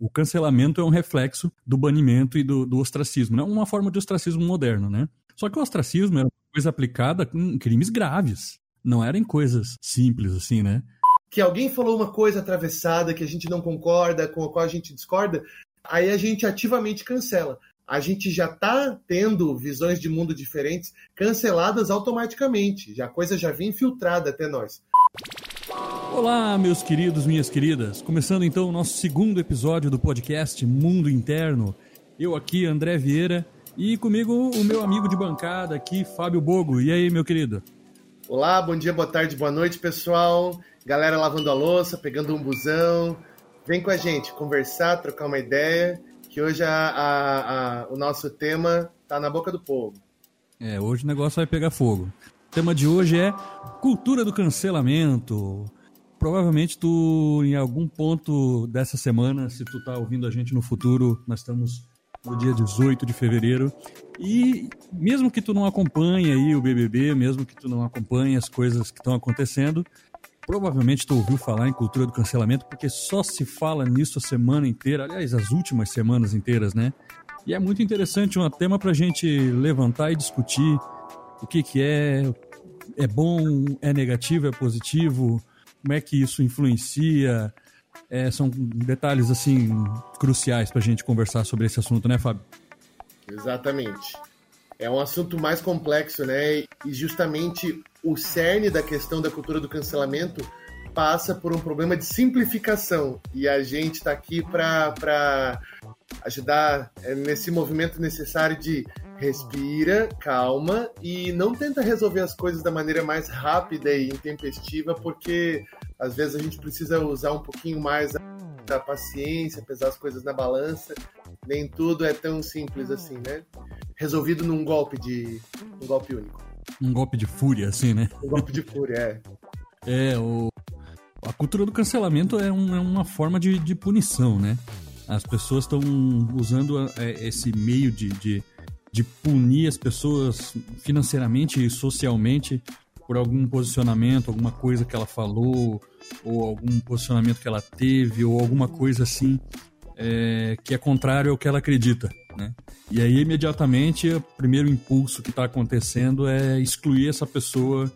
o cancelamento é um reflexo do banimento e do, do ostracismo, né? Uma forma de ostracismo moderno, né? Só que o ostracismo era uma coisa aplicada em crimes graves. Não eram coisas simples, assim, né? Que alguém falou uma coisa atravessada que a gente não concorda, com a qual a gente discorda, aí a gente ativamente cancela. A gente já está tendo visões de mundo diferentes canceladas automaticamente. Já a coisa já vem infiltrada até nós. Olá, meus queridos, minhas queridas. Começando então o nosso segundo episódio do podcast Mundo Interno. Eu aqui, André Vieira, e comigo o meu amigo de bancada aqui, Fábio Bogo. E aí, meu querido? Olá, bom dia, boa tarde, boa noite, pessoal. Galera lavando a louça, pegando um busão. Vem com a gente conversar, trocar uma ideia, que hoje a, a, a, o nosso tema tá na boca do povo. É, hoje o negócio vai pegar fogo. O tema de hoje é cultura do cancelamento provavelmente tu, em algum ponto dessa semana, se tu tá ouvindo a gente no futuro, nós estamos no dia 18 de fevereiro. E mesmo que tu não acompanhe aí o BBB, mesmo que tu não acompanhe as coisas que estão acontecendo, provavelmente tu ouviu falar em cultura do cancelamento, porque só se fala nisso a semana inteira, aliás, as últimas semanas inteiras, né? E é muito interessante, um tema pra gente levantar e discutir o que que é, é bom, é negativo, é positivo, como é que isso influencia. É, são detalhes assim cruciais para a gente conversar sobre esse assunto, né, Fábio? Exatamente. É um assunto mais complexo, né? E justamente o cerne da questão da cultura do cancelamento passa por um problema de simplificação. E a gente está aqui para ajudar é, nesse movimento necessário de respira, calma e não tenta resolver as coisas da maneira mais rápida e intempestiva, porque às vezes a gente precisa usar um pouquinho mais da paciência, pesar as coisas na balança. Nem tudo é tão simples assim, né? Resolvido num golpe de um golpe único. Um golpe de fúria, assim, né? Um golpe de fúria, é. É, o... a cultura do cancelamento é, um, é uma forma de, de punição, né? As pessoas estão usando é, esse meio de, de de punir as pessoas financeiramente e socialmente por algum posicionamento, alguma coisa que ela falou, ou algum posicionamento que ela teve, ou alguma coisa assim é, que é contrário ao que ela acredita. Né? E aí, imediatamente, o primeiro impulso que está acontecendo é excluir essa pessoa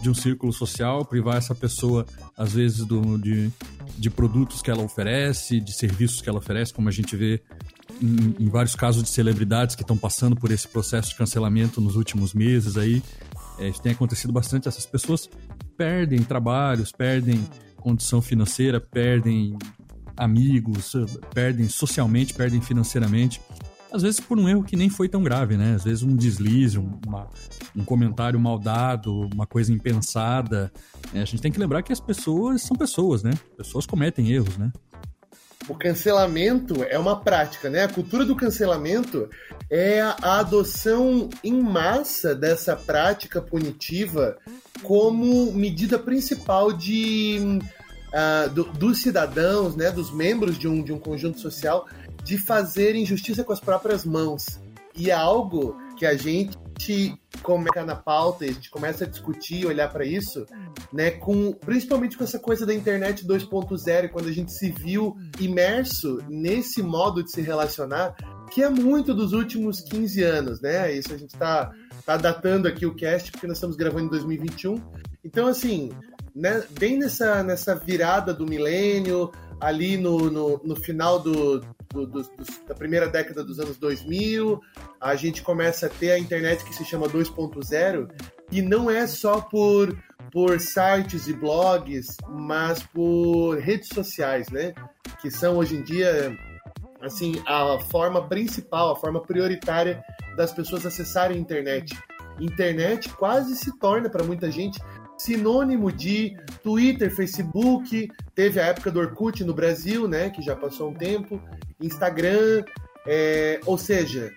de um círculo social, privar essa pessoa, às vezes, do, de, de produtos que ela oferece, de serviços que ela oferece, como a gente vê em, em vários casos de celebridades que estão passando por esse processo de cancelamento nos últimos meses aí. É, isso tem acontecido bastante. Essas pessoas perdem trabalhos, perdem condição financeira, perdem amigos, perdem socialmente, perdem financeiramente. Às vezes por um erro que nem foi tão grave, né? Às vezes um deslize, uma, um comentário mal dado, uma coisa impensada. É, a gente tem que lembrar que as pessoas são pessoas, né? Pessoas cometem erros, né? o cancelamento é uma prática, né? A cultura do cancelamento é a adoção em massa dessa prática punitiva como medida principal de uh, do, dos cidadãos, né, dos membros de um, de um conjunto social, de fazerem justiça com as próprias mãos. E é algo que a gente começa na pauta a gente começa a discutir, olhar para isso, né, com principalmente com essa coisa da internet 2.0, quando a gente se viu imerso nesse modo de se relacionar, que é muito dos últimos 15 anos, né? Isso a gente está tá datando aqui o cast porque nós estamos gravando em 2021. Então, assim, né, bem nessa, nessa virada do milênio, ali no, no, no final do, do, do, da primeira década dos anos 2000, a gente começa a ter a internet que se chama 2.0, e não é só por, por sites e blogs, mas por redes sociais, né? Que são hoje em dia assim a forma principal, a forma prioritária das pessoas acessarem a internet. Internet quase se torna para muita gente sinônimo de Twitter, Facebook, teve a época do Orkut no Brasil, né, que já passou um tempo, Instagram, é, ou seja,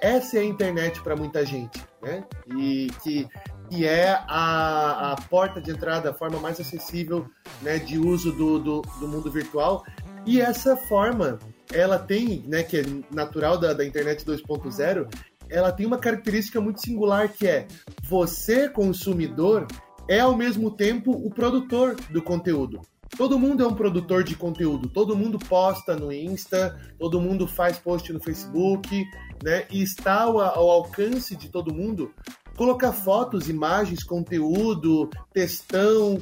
essa é a internet para muita gente, né, e que, que é a, a porta de entrada, a forma mais acessível né, de uso do, do, do mundo virtual, e essa forma, ela tem, né, que é natural da, da internet 2.0, ela tem uma característica muito singular que é você consumidor é ao mesmo tempo o produtor do conteúdo. todo mundo é um produtor de conteúdo, todo mundo posta no Insta, todo mundo faz post no Facebook, né? E está ao, alcance de todo mundo colocar fotos, imagens, conteúdo, textão,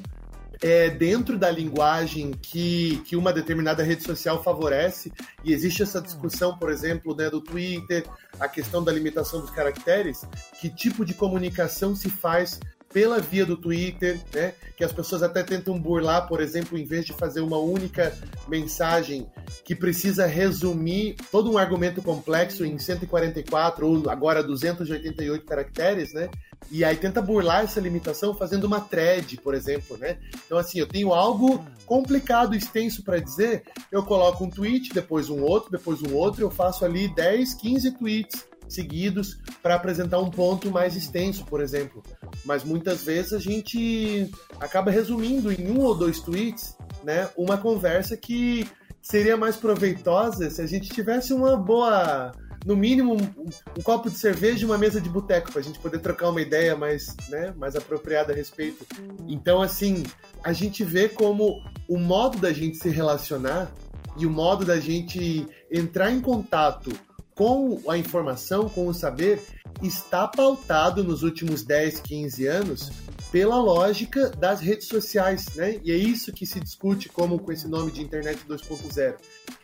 é, dentro da linguagem que, que uma determinada rede social favorece, e existe essa discussão, por exemplo, né, do Twitter, a questão da limitação dos caracteres, que tipo de comunicação se faz pela via do Twitter, né? Que as pessoas até tentam burlar, por exemplo, em vez de fazer uma única mensagem que precisa resumir todo um argumento complexo em 144 ou agora 288 caracteres, né? E aí tenta burlar essa limitação fazendo uma thread, por exemplo, né? Então assim, eu tenho algo complicado, extenso para dizer, eu coloco um tweet, depois um outro, depois um outro, eu faço ali 10, 15 tweets seguidos para apresentar um ponto mais extenso, por exemplo. Mas muitas vezes a gente acaba resumindo em um ou dois tweets, né, uma conversa que seria mais proveitosa se a gente tivesse uma boa, no mínimo um, um copo de cerveja e uma mesa de boteco para a gente poder trocar uma ideia mais, né, mais apropriada a respeito. Então, assim, a gente vê como o modo da gente se relacionar e o modo da gente entrar em contato com a informação, com o saber, está pautado nos últimos 10, 15 anos pela lógica das redes sociais, né? E é isso que se discute como com esse nome de internet 2.0.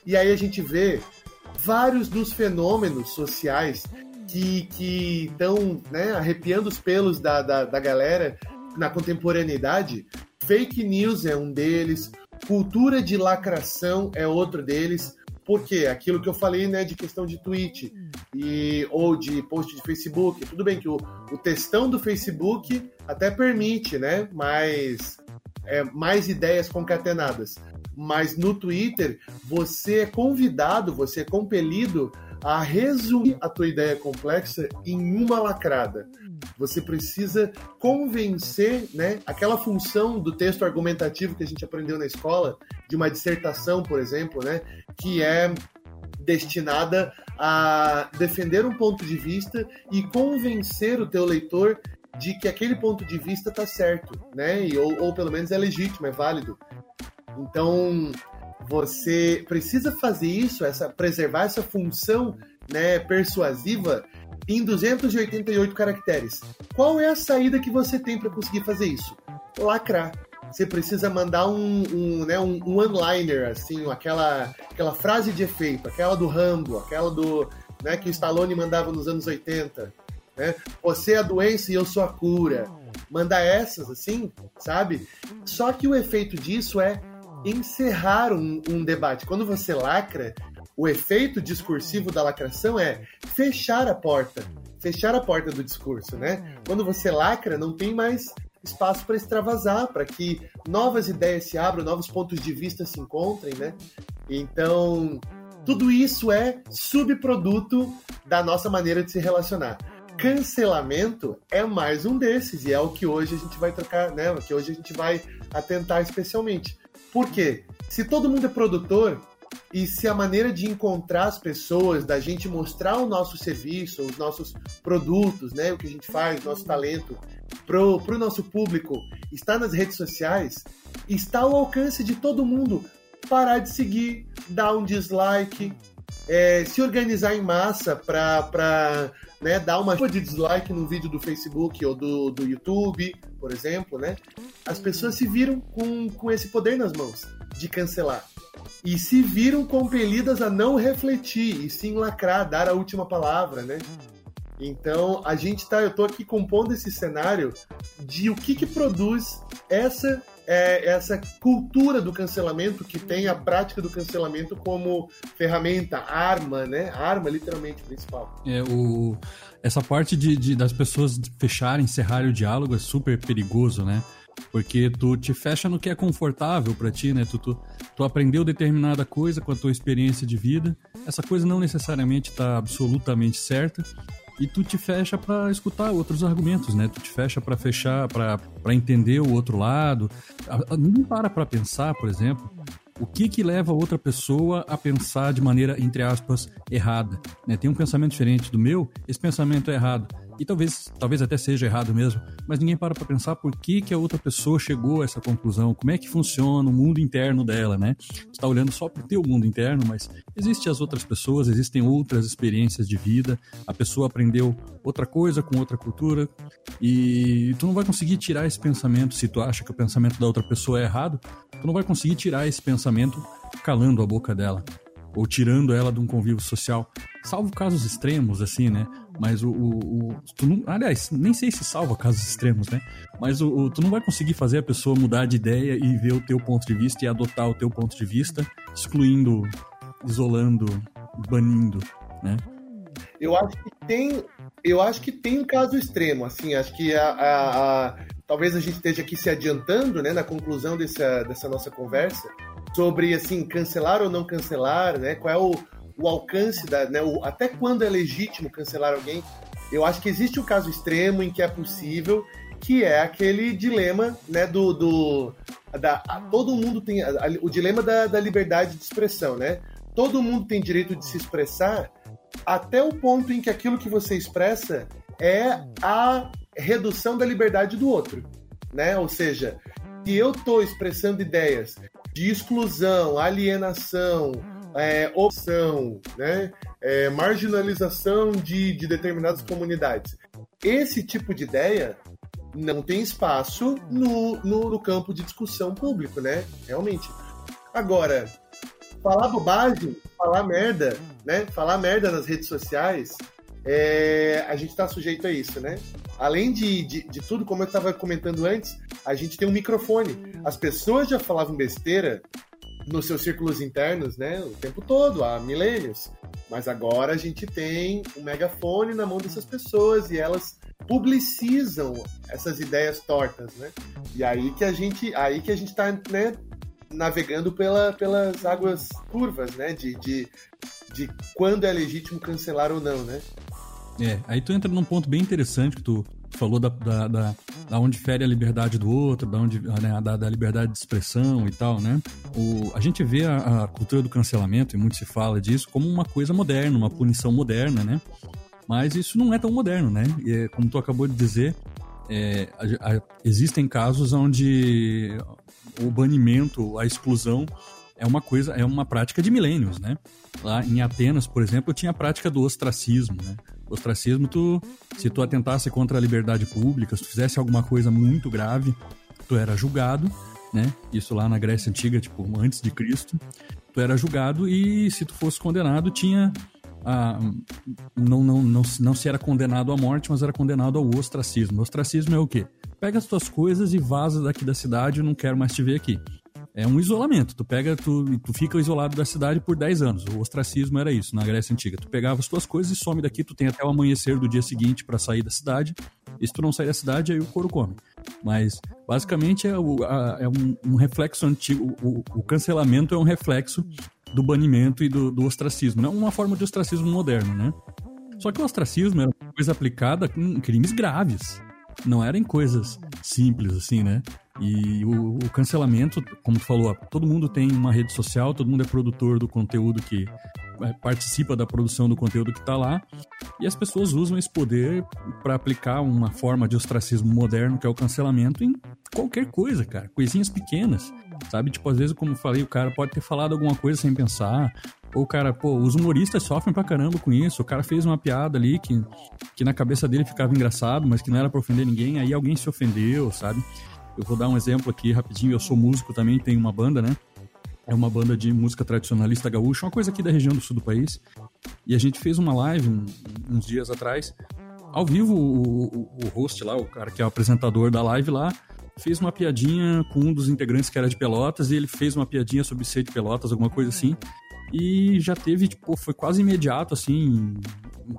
E aí a gente vê vários dos fenômenos sociais que estão né, arrepiando os pelos da, da, da galera na contemporaneidade. Fake news é um deles, cultura de lacração é outro deles por quê? Aquilo que eu falei, né, de questão de tweet e, ou de post de Facebook. Tudo bem que o, o textão do Facebook até permite, né, mais, é, mais ideias concatenadas. Mas no Twitter, você é convidado, você é compelido a resumir a tua ideia complexa em uma lacrada. Você precisa convencer, né, aquela função do texto argumentativo que a gente aprendeu na escola, de uma dissertação, por exemplo, né, que é destinada a defender um ponto de vista e convencer o teu leitor de que aquele ponto de vista está certo, né? E, ou, ou pelo menos é legítimo, é válido. Então, você precisa fazer isso, essa preservar essa função né, persuasiva em 288 caracteres. Qual é a saída que você tem para conseguir fazer isso? Lacrar. Você precisa mandar um, um, né, um, um one-liner, assim, aquela, aquela frase de efeito, aquela do Rambo, aquela do né, que o Stallone mandava nos anos 80. Né? Você é a doença e eu sou a cura. Mandar essas, assim, sabe? Só que o efeito disso é encerrar um, um debate. Quando você lacra, o efeito discursivo da lacração é fechar a porta, fechar a porta do discurso, né? Quando você lacra, não tem mais espaço para extravasar, para que novas ideias se abram, novos pontos de vista se encontrem, né? Então, tudo isso é subproduto da nossa maneira de se relacionar. Cancelamento é mais um desses e é o que hoje a gente vai trocar, né? O que hoje a gente vai atentar especialmente. Por quê? Se todo mundo é produtor e se a maneira de encontrar as pessoas, da gente mostrar o nosso serviço, os nossos produtos, né, o que a gente faz, nosso talento, pro, pro nosso público, está nas redes sociais, está ao alcance de todo mundo. Parar de seguir, dar um dislike, é, se organizar em massa para né, dar uma de dislike no vídeo do Facebook ou do, do YouTube, por exemplo, né? As pessoas se viram com, com esse poder nas mãos de cancelar. E se viram compelidas a não refletir e sim lacrar, dar a última palavra, né? Então, a gente tá, eu tô aqui compondo esse cenário de o que que produz essa é essa cultura do cancelamento que tem a prática do cancelamento como ferramenta, arma, né? Arma literalmente principal. É, o, essa parte de, de das pessoas fecharem, encerrarem o diálogo é super perigoso, né? Porque tu te fecha no que é confortável para ti, né? Tu, tu, tu, aprendeu determinada coisa com a tua experiência de vida. Essa coisa não necessariamente está absolutamente certa, e tu te fecha para escutar outros argumentos, né? Tu te fecha para fechar, para entender o outro lado. Ninguém para para pensar, por exemplo, o que que leva outra pessoa a pensar de maneira, entre aspas, errada. Né? Tem um pensamento diferente do meu, esse pensamento é errado. E talvez, talvez até seja errado mesmo, mas ninguém para pra pensar por que, que a outra pessoa chegou a essa conclusão, como é que funciona o mundo interno dela, né? Tu tá olhando só pro teu mundo interno, mas existem as outras pessoas, existem outras experiências de vida, a pessoa aprendeu outra coisa com outra cultura, e tu não vai conseguir tirar esse pensamento se tu acha que o pensamento da outra pessoa é errado, tu não vai conseguir tirar esse pensamento calando a boca dela ou tirando ela de um convívio social. Salvo casos extremos, assim, né? Mas o. o, o tu não, aliás, nem sei se salva casos extremos, né? Mas o, o, tu não vai conseguir fazer a pessoa mudar de ideia e ver o teu ponto de vista e adotar o teu ponto de vista, excluindo, isolando, banindo, né? Eu acho que tem. Eu acho que tem um caso extremo, assim, acho que a, a, a talvez a gente esteja aqui se adiantando, né, na conclusão dessa, dessa nossa conversa, sobre assim cancelar ou não cancelar, né? Qual é o, o alcance da, né? O, até quando é legítimo cancelar alguém? Eu acho que existe um caso extremo em que é possível, que é aquele dilema, né? Do, do da, a, todo mundo tem a, a, o dilema da, da liberdade de expressão, né? Todo mundo tem direito de se expressar até o ponto em que aquilo que você expressa é a redução da liberdade do outro, né? Ou seja, se eu estou expressando ideias de exclusão, alienação, é, opção, né? É, marginalização de, de determinadas comunidades. Esse tipo de ideia não tem espaço no, no, no, campo de discussão público, né? Realmente. Agora, falar bobagem, falar merda, né? Falar merda nas redes sociais, é, a gente está sujeito a isso, né? Além de, de, de tudo, como eu estava comentando antes, a gente tem um microfone. As pessoas já falavam besteira nos seus círculos internos, né? O tempo todo, há milênios. Mas agora a gente tem um megafone na mão dessas pessoas e elas publicizam essas ideias tortas, né? E aí que a gente, aí que a gente está né, navegando pela, pelas águas curvas, né? De, de, de quando é legítimo cancelar ou não, né? É, aí tu entra num ponto bem interessante que tu falou da, da, da, da onde fere a liberdade do outro, da, onde, né, da, da liberdade de expressão e tal, né? O, a gente vê a, a, cultura do cancelamento, e muito se fala disso, como uma coisa moderna, uma punição moderna, né? Mas isso não é tão moderno, né? E, é, como tu acabou de dizer, é, a, a, existem casos onde o banimento, a exclusão é uma coisa, é uma prática de milênios, né? Lá em Atenas, por exemplo, tinha a prática do ostracismo, né? Ostracismo, tu, se tu atentasse contra a liberdade pública, se tu fizesse alguma coisa muito grave, tu era julgado, né? Isso lá na Grécia Antiga, tipo, antes de Cristo. Tu era julgado e se tu fosse condenado, tinha a, não, não, não, não se era condenado à morte, mas era condenado ao ostracismo. O ostracismo é o quê? Pega as tuas coisas e vaza daqui da cidade, eu não quero mais te ver aqui é um isolamento. Tu pega, tu, tu fica isolado da cidade por 10 anos. O ostracismo era isso na Grécia Antiga. Tu pegava as tuas coisas e some daqui, tu tem até o amanhecer do dia seguinte para sair da cidade. E se tu não sair da cidade, aí o couro come. Mas, basicamente, é, o, a, é um, um, reflexo antigo. O, o, cancelamento é um reflexo do banimento e do, do ostracismo. É uma forma de ostracismo moderno, né? Só que o ostracismo era uma coisa aplicada com crimes graves. Não eram coisas simples, assim, né? E o, o, cancelamento, como tu falou, todo mundo tem uma rede social, todo mundo é produtor do conteúdo que é, participa da produção do conteúdo que está lá, e as pessoas usam esse poder para aplicar uma forma de ostracismo moderno, que é o cancelamento, em qualquer coisa, cara, coisinhas pequenas, sabe? Tipo, às vezes, como eu falei, o cara pode ter falado alguma coisa sem pensar, ou o cara, pô, os humoristas sofrem pra caramba com isso. O cara fez uma piada ali que, que na cabeça dele ficava engraçado, mas que não era pra ofender ninguém, aí alguém se ofendeu, sabe? Eu vou dar um exemplo aqui rapidinho. Eu sou músico também, tenho uma banda, né? É uma banda de música tradicionalista gaúcha, uma coisa aqui da região do sul do país. E a gente fez uma live um, uns dias atrás. Ao vivo, o, o, o host lá, o cara que é o apresentador da live lá, fez uma piadinha com um dos integrantes que era de Pelotas e ele fez uma piadinha sobre ser de Pelotas, alguma coisa assim. E já teve, tipo, foi quase imediato, assim,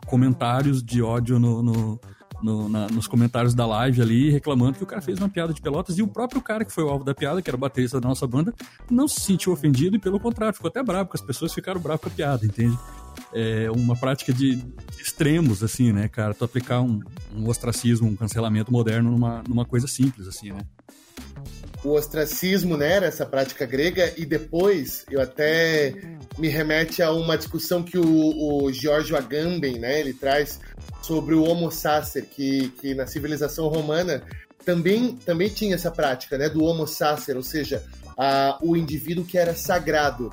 comentários de ódio no, no, no, na, nos comentários da live ali, reclamando que o cara fez uma piada de pelotas e o próprio cara que foi o alvo da piada, que era o baterista da nossa banda, não se sentiu ofendido e pelo contrário, ficou até bravo, porque as pessoas ficaram bravas com a piada, entende? É uma prática de extremos, assim, né, cara? Tu aplicar um, um ostracismo, um cancelamento moderno numa, numa coisa simples, assim, né? O ostracismo, né, essa prática grega, e depois eu até me remete a uma discussão que o, o Giorgio Agamben, né, ele traz sobre o homo sacer, que, que na civilização romana também, também tinha essa prática, né, do homo sacer, ou seja, a, o indivíduo que era sagrado.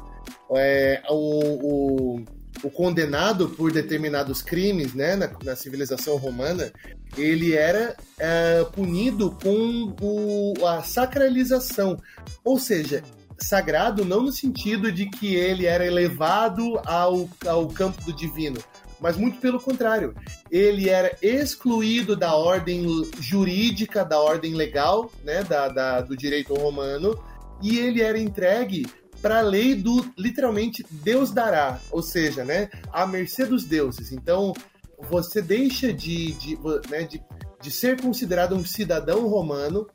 É, o, o o condenado por determinados crimes, né, na, na civilização romana, ele era é, punido com o, a sacralização, ou seja, sagrado não no sentido de que ele era elevado ao, ao campo do divino, mas muito pelo contrário. Ele era excluído da ordem jurídica, da ordem legal, né, da, da do direito romano, e ele era entregue para a lei do literalmente Deus dará, ou seja, né, à mercê dos deuses. Então, você deixa de, de, né, de, de ser considerado um cidadão romano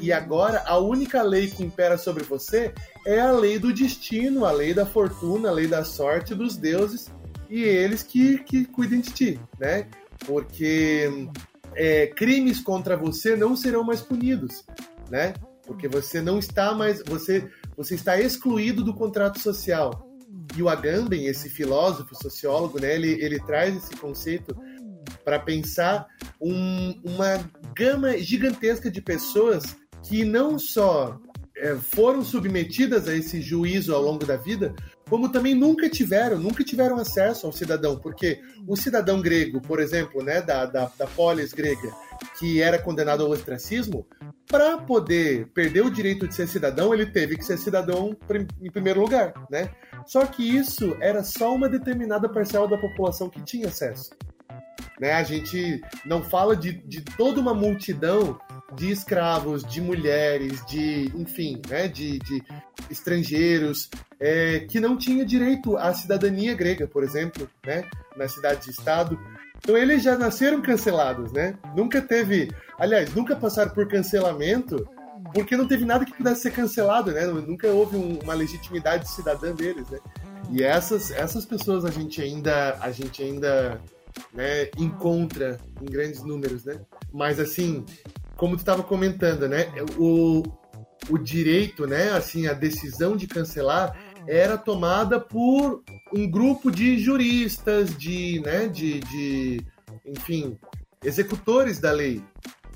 e agora a única lei que impera sobre você é a lei do destino, a lei da fortuna, a lei da sorte dos deuses e eles que, que cuidem de ti, né? Porque é, crimes contra você não serão mais punidos, né? Porque você não está mais. Você você está excluído do contrato social. E o Agamben, esse filósofo, sociólogo, né, ele, ele traz esse conceito para pensar um, uma gama gigantesca de pessoas que não só é, foram submetidas a esse juízo ao longo da vida, como também nunca tiveram, nunca tiveram acesso ao cidadão, porque o cidadão grego, por exemplo, né, da, da, da polis grega, que era condenado ao ostracismo, para poder perder o direito de ser cidadão, ele teve que ser cidadão em primeiro lugar, né? Só que isso era só uma determinada parcela da população que tinha acesso. Né? A gente não fala de, de toda uma multidão de escravos, de mulheres, de, enfim, né, de, de estrangeiros é, que não tinha direito à cidadania grega, por exemplo, né, na cidade de estado. Então eles já nasceram cancelados, né? Nunca teve, aliás, nunca passaram por cancelamento porque não teve nada que pudesse ser cancelado, né? Nunca houve um, uma legitimidade cidadã deles, né? E essas, essas pessoas a gente ainda a gente ainda né, encontra em grandes números, né? Mas assim, como tu estava comentando, né? O, o direito, né? Assim, a decisão de cancelar era tomada por um grupo de juristas, de, né, de, de, enfim, executores da lei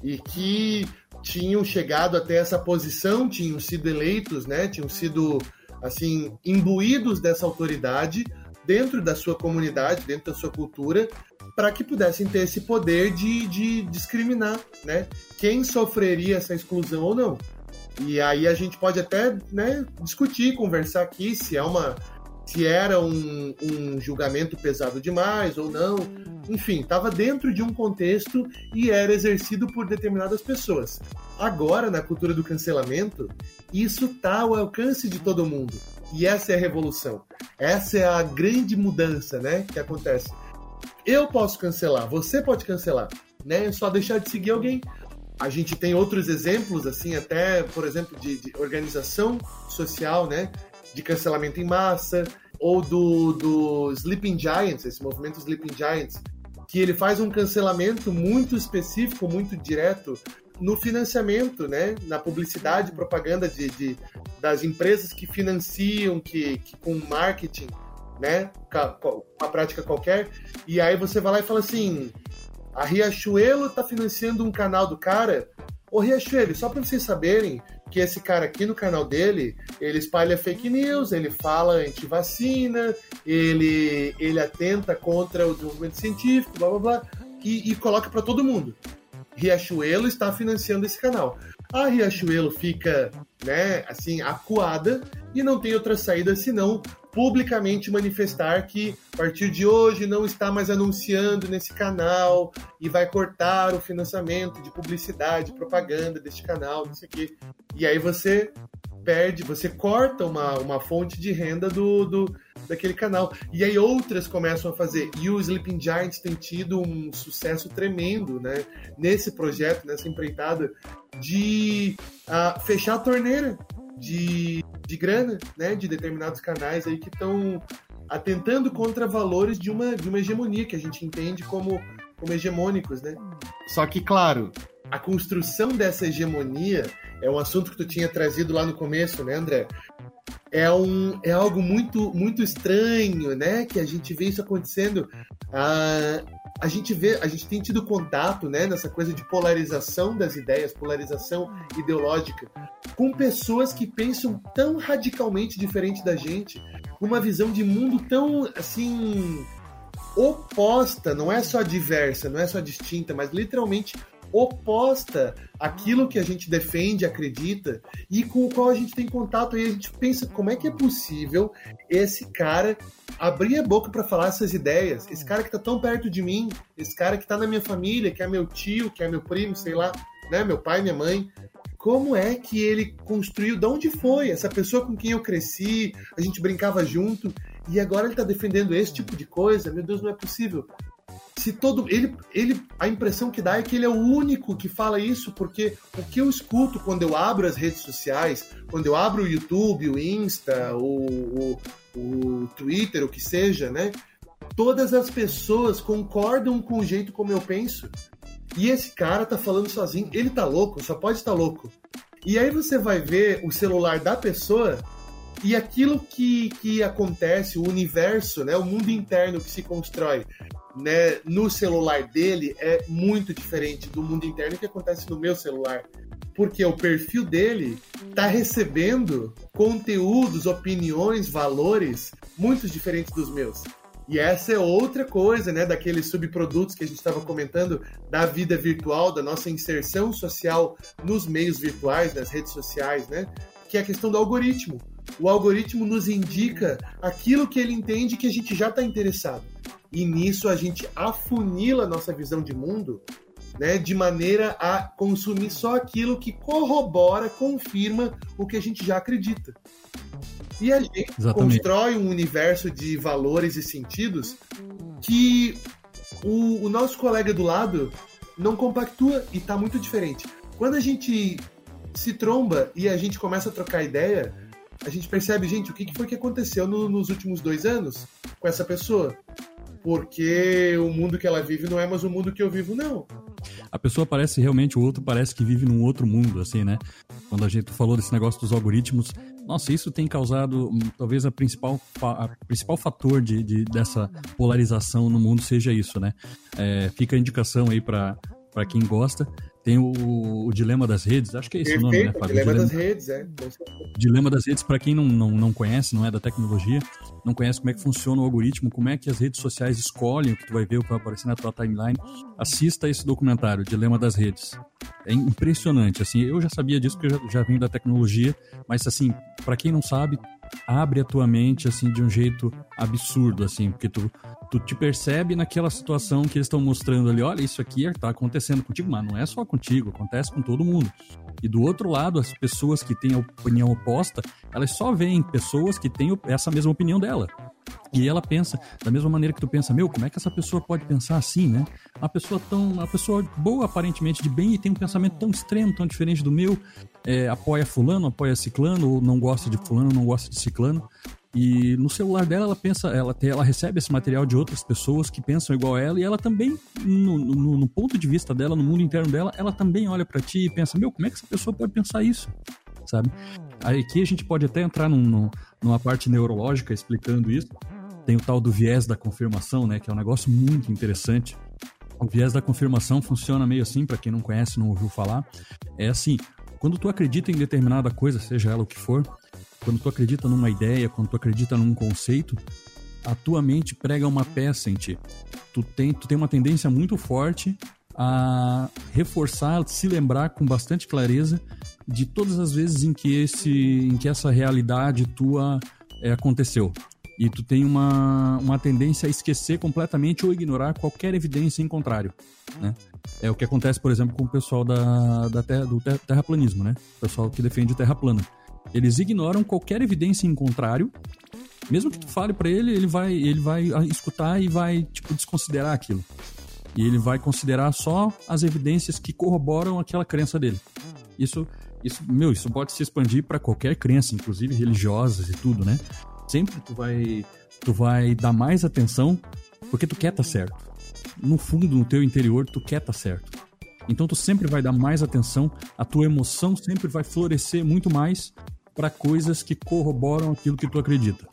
e que tinham chegado até essa posição, tinham sido eleitos, né, tinham sido assim imbuídos dessa autoridade dentro da sua comunidade, dentro da sua cultura, para que pudessem ter esse poder de, de discriminar, né, quem sofreria essa exclusão ou não. E aí a gente pode até né, discutir, conversar aqui se é uma se era um, um julgamento pesado demais ou não. Enfim, estava dentro de um contexto e era exercido por determinadas pessoas. Agora, na cultura do cancelamento, isso está ao alcance de todo mundo. E essa é a revolução. Essa é a grande mudança né, que acontece. Eu posso cancelar, você pode cancelar. Né? É só deixar de seguir alguém. A gente tem outros exemplos, assim, até, por exemplo, de, de organização social, né? De cancelamento em massa, ou do, do Sleeping Giants, esse movimento Sleeping Giants, que ele faz um cancelamento muito específico, muito direto no financiamento, né? Na publicidade, propaganda de, de das empresas que financiam, que, que com marketing, né? Uma prática qualquer. E aí você vai lá e fala assim: a Riachuelo tá financiando um canal do cara. Ô Riachuelo, só para vocês saberem que esse cara aqui no canal dele, ele espalha fake news, ele fala anti-vacina, ele, ele atenta contra o desenvolvimento científico, blá blá blá, e, e coloca para todo mundo. Riachuelo está financiando esse canal. A Riachuelo fica, né, assim, acuada e não tem outra saída senão publicamente manifestar que a partir de hoje não está mais anunciando nesse canal e vai cortar o financiamento de publicidade, propaganda deste canal, não sei o quê. E aí você perde, você corta uma, uma fonte de renda do, do daquele canal. E aí outras começam a fazer. E o Sleeping Giants tem tido um sucesso tremendo, né? Nesse projeto, nessa empreitada, de uh, fechar a torneira de, de grana, né, de determinados canais aí que estão atentando contra valores de uma, de uma hegemonia que a gente entende como, como hegemônicos, né? Só que, claro, a construção dessa hegemonia é um assunto que tu tinha trazido lá no começo, né, André? É, um, é algo muito, muito estranho, né? Que a gente vê isso acontecendo. Ah, a gente vê, a gente tem tido contato, né, nessa coisa de polarização das ideias, polarização ideológica, com pessoas que pensam tão radicalmente diferente da gente, uma visão de mundo tão assim oposta, não é só diversa, não é só distinta, mas literalmente oposta àquilo que a gente defende, acredita e com o qual a gente tem contato e a gente pensa como é que é possível esse cara abrir a boca para falar essas ideias, esse cara que tá tão perto de mim, esse cara que tá na minha família, que é meu tio, que é meu primo, sei lá, né, meu pai, minha mãe, como é que ele construiu, de onde foi essa pessoa com quem eu cresci, a gente brincava junto, e agora ele tá defendendo esse tipo de coisa, meu Deus, não é possível se todo ele, ele a impressão que dá é que ele é o único que fala isso porque o que eu escuto quando eu abro as redes sociais quando eu abro o YouTube o Insta o, o, o Twitter o que seja né todas as pessoas concordam com o jeito como eu penso. E esse cara tá falando sozinho. Ele tá louco só pode estar louco. E aí você vai ver o celular da pessoa e aquilo que, que acontece, o universo, né, o mundo interno que se constrói né, no celular dele é muito diferente do mundo interno que acontece no meu celular. Porque o perfil dele está recebendo conteúdos, opiniões, valores muito diferentes dos meus. E essa é outra coisa, né, daqueles subprodutos que a gente estava comentando da vida virtual, da nossa inserção social nos meios virtuais, nas redes sociais, né? Que é a questão do algoritmo. O algoritmo nos indica aquilo que ele entende que a gente já está interessado e nisso a gente afunila nossa visão de mundo né, de maneira a consumir só aquilo que corrobora, confirma o que a gente já acredita. E a gente Exatamente. constrói um universo de valores e sentidos que o, o nosso colega do lado não compactua e está muito diferente. Quando a gente se tromba e a gente começa a trocar ideia, a gente percebe, gente, o que foi que aconteceu no, nos últimos dois anos com essa pessoa? porque o mundo que ela vive não é mais o mundo que eu vivo, não. A pessoa parece realmente, o outro parece que vive num outro mundo, assim, né? Quando a gente falou desse negócio dos algoritmos, nossa, isso tem causado, hum, talvez a principal, a principal fator de, de dessa polarização no mundo seja isso, né? É, fica a indicação aí para quem gosta. Tem o, o, Dilema das Redes, acho que é esse Perfeito, o nome, né, Fábio? Dilema, Dilema das Redes, é. Dilema das Redes, para quem não, não, não conhece, não é da tecnologia, não conhece como é que funciona o algoritmo, como é que as redes sociais escolhem o que tu vai ver, o que vai aparecer na tua timeline, assista esse documentário, Dilema das Redes. É impressionante, assim, eu já sabia disso porque eu já, já venho da tecnologia, mas assim, para quem não sabe, abre a tua mente assim de um jeito absurdo assim, porque tu tu te percebe naquela situação que eles estão mostrando ali, olha, isso aqui está acontecendo contigo, mas não é só contigo, acontece com todo mundo. E do outro lado, as pessoas que têm a opinião oposta, elas só veem pessoas que têm essa mesma opinião dela. E ela pensa da mesma maneira que tu pensa, meu, como é que essa pessoa pode pensar assim, né? Uma pessoa tão, uma pessoa boa aparentemente de bem e tem um pensamento tão extremo, tão diferente do meu, é, apoia fulano, apoia ciclano, ou não gosta de fulano, não gosta de ciclano. E no celular dela, ela pensa, ela, ela recebe esse material de outras pessoas que pensam igual a ela, e ela também, no, no, no ponto de vista dela, no mundo interno dela, ela também olha para ti e pensa: meu, como é que essa pessoa pode pensar isso? Sabe? Aqui a gente pode até entrar num, numa parte neurológica explicando isso. Tem o tal do viés da confirmação, né? Que é um negócio muito interessante. O viés da confirmação funciona meio assim, para quem não conhece, não ouviu falar. É assim, quando tu acredita em determinada coisa, seja ela o que for, quando tu acredita numa ideia, quando tu acredita num conceito, a tua mente prega uma peça em ti. Tu tem, tu tem uma tendência muito forte a reforçar, se lembrar com bastante clareza de todas as vezes em que, esse, em que essa realidade tua é, aconteceu. E tu tem uma, uma tendência a esquecer completamente ou ignorar qualquer evidência em contrário, né? É o que acontece, por exemplo, com o pessoal da, da terra, do terraplanismo, né? O pessoal que defende terra plana. Eles ignoram qualquer evidência em contrário. Mesmo que tu fale para ele, ele vai, ele vai escutar e vai tipo desconsiderar aquilo. E ele vai considerar só as evidências que corroboram aquela crença dele. Isso, isso, meu, isso pode se expandir para qualquer crença, inclusive religiosas e tudo, né? Sempre tu vai, tu vai dar mais atenção porque tu quer estar tá certo. No fundo, no teu interior, tu quer tá certo. Então tu sempre vai dar mais atenção, a tua emoção sempre vai florescer muito mais para coisas que corroboram aquilo que tu acredita.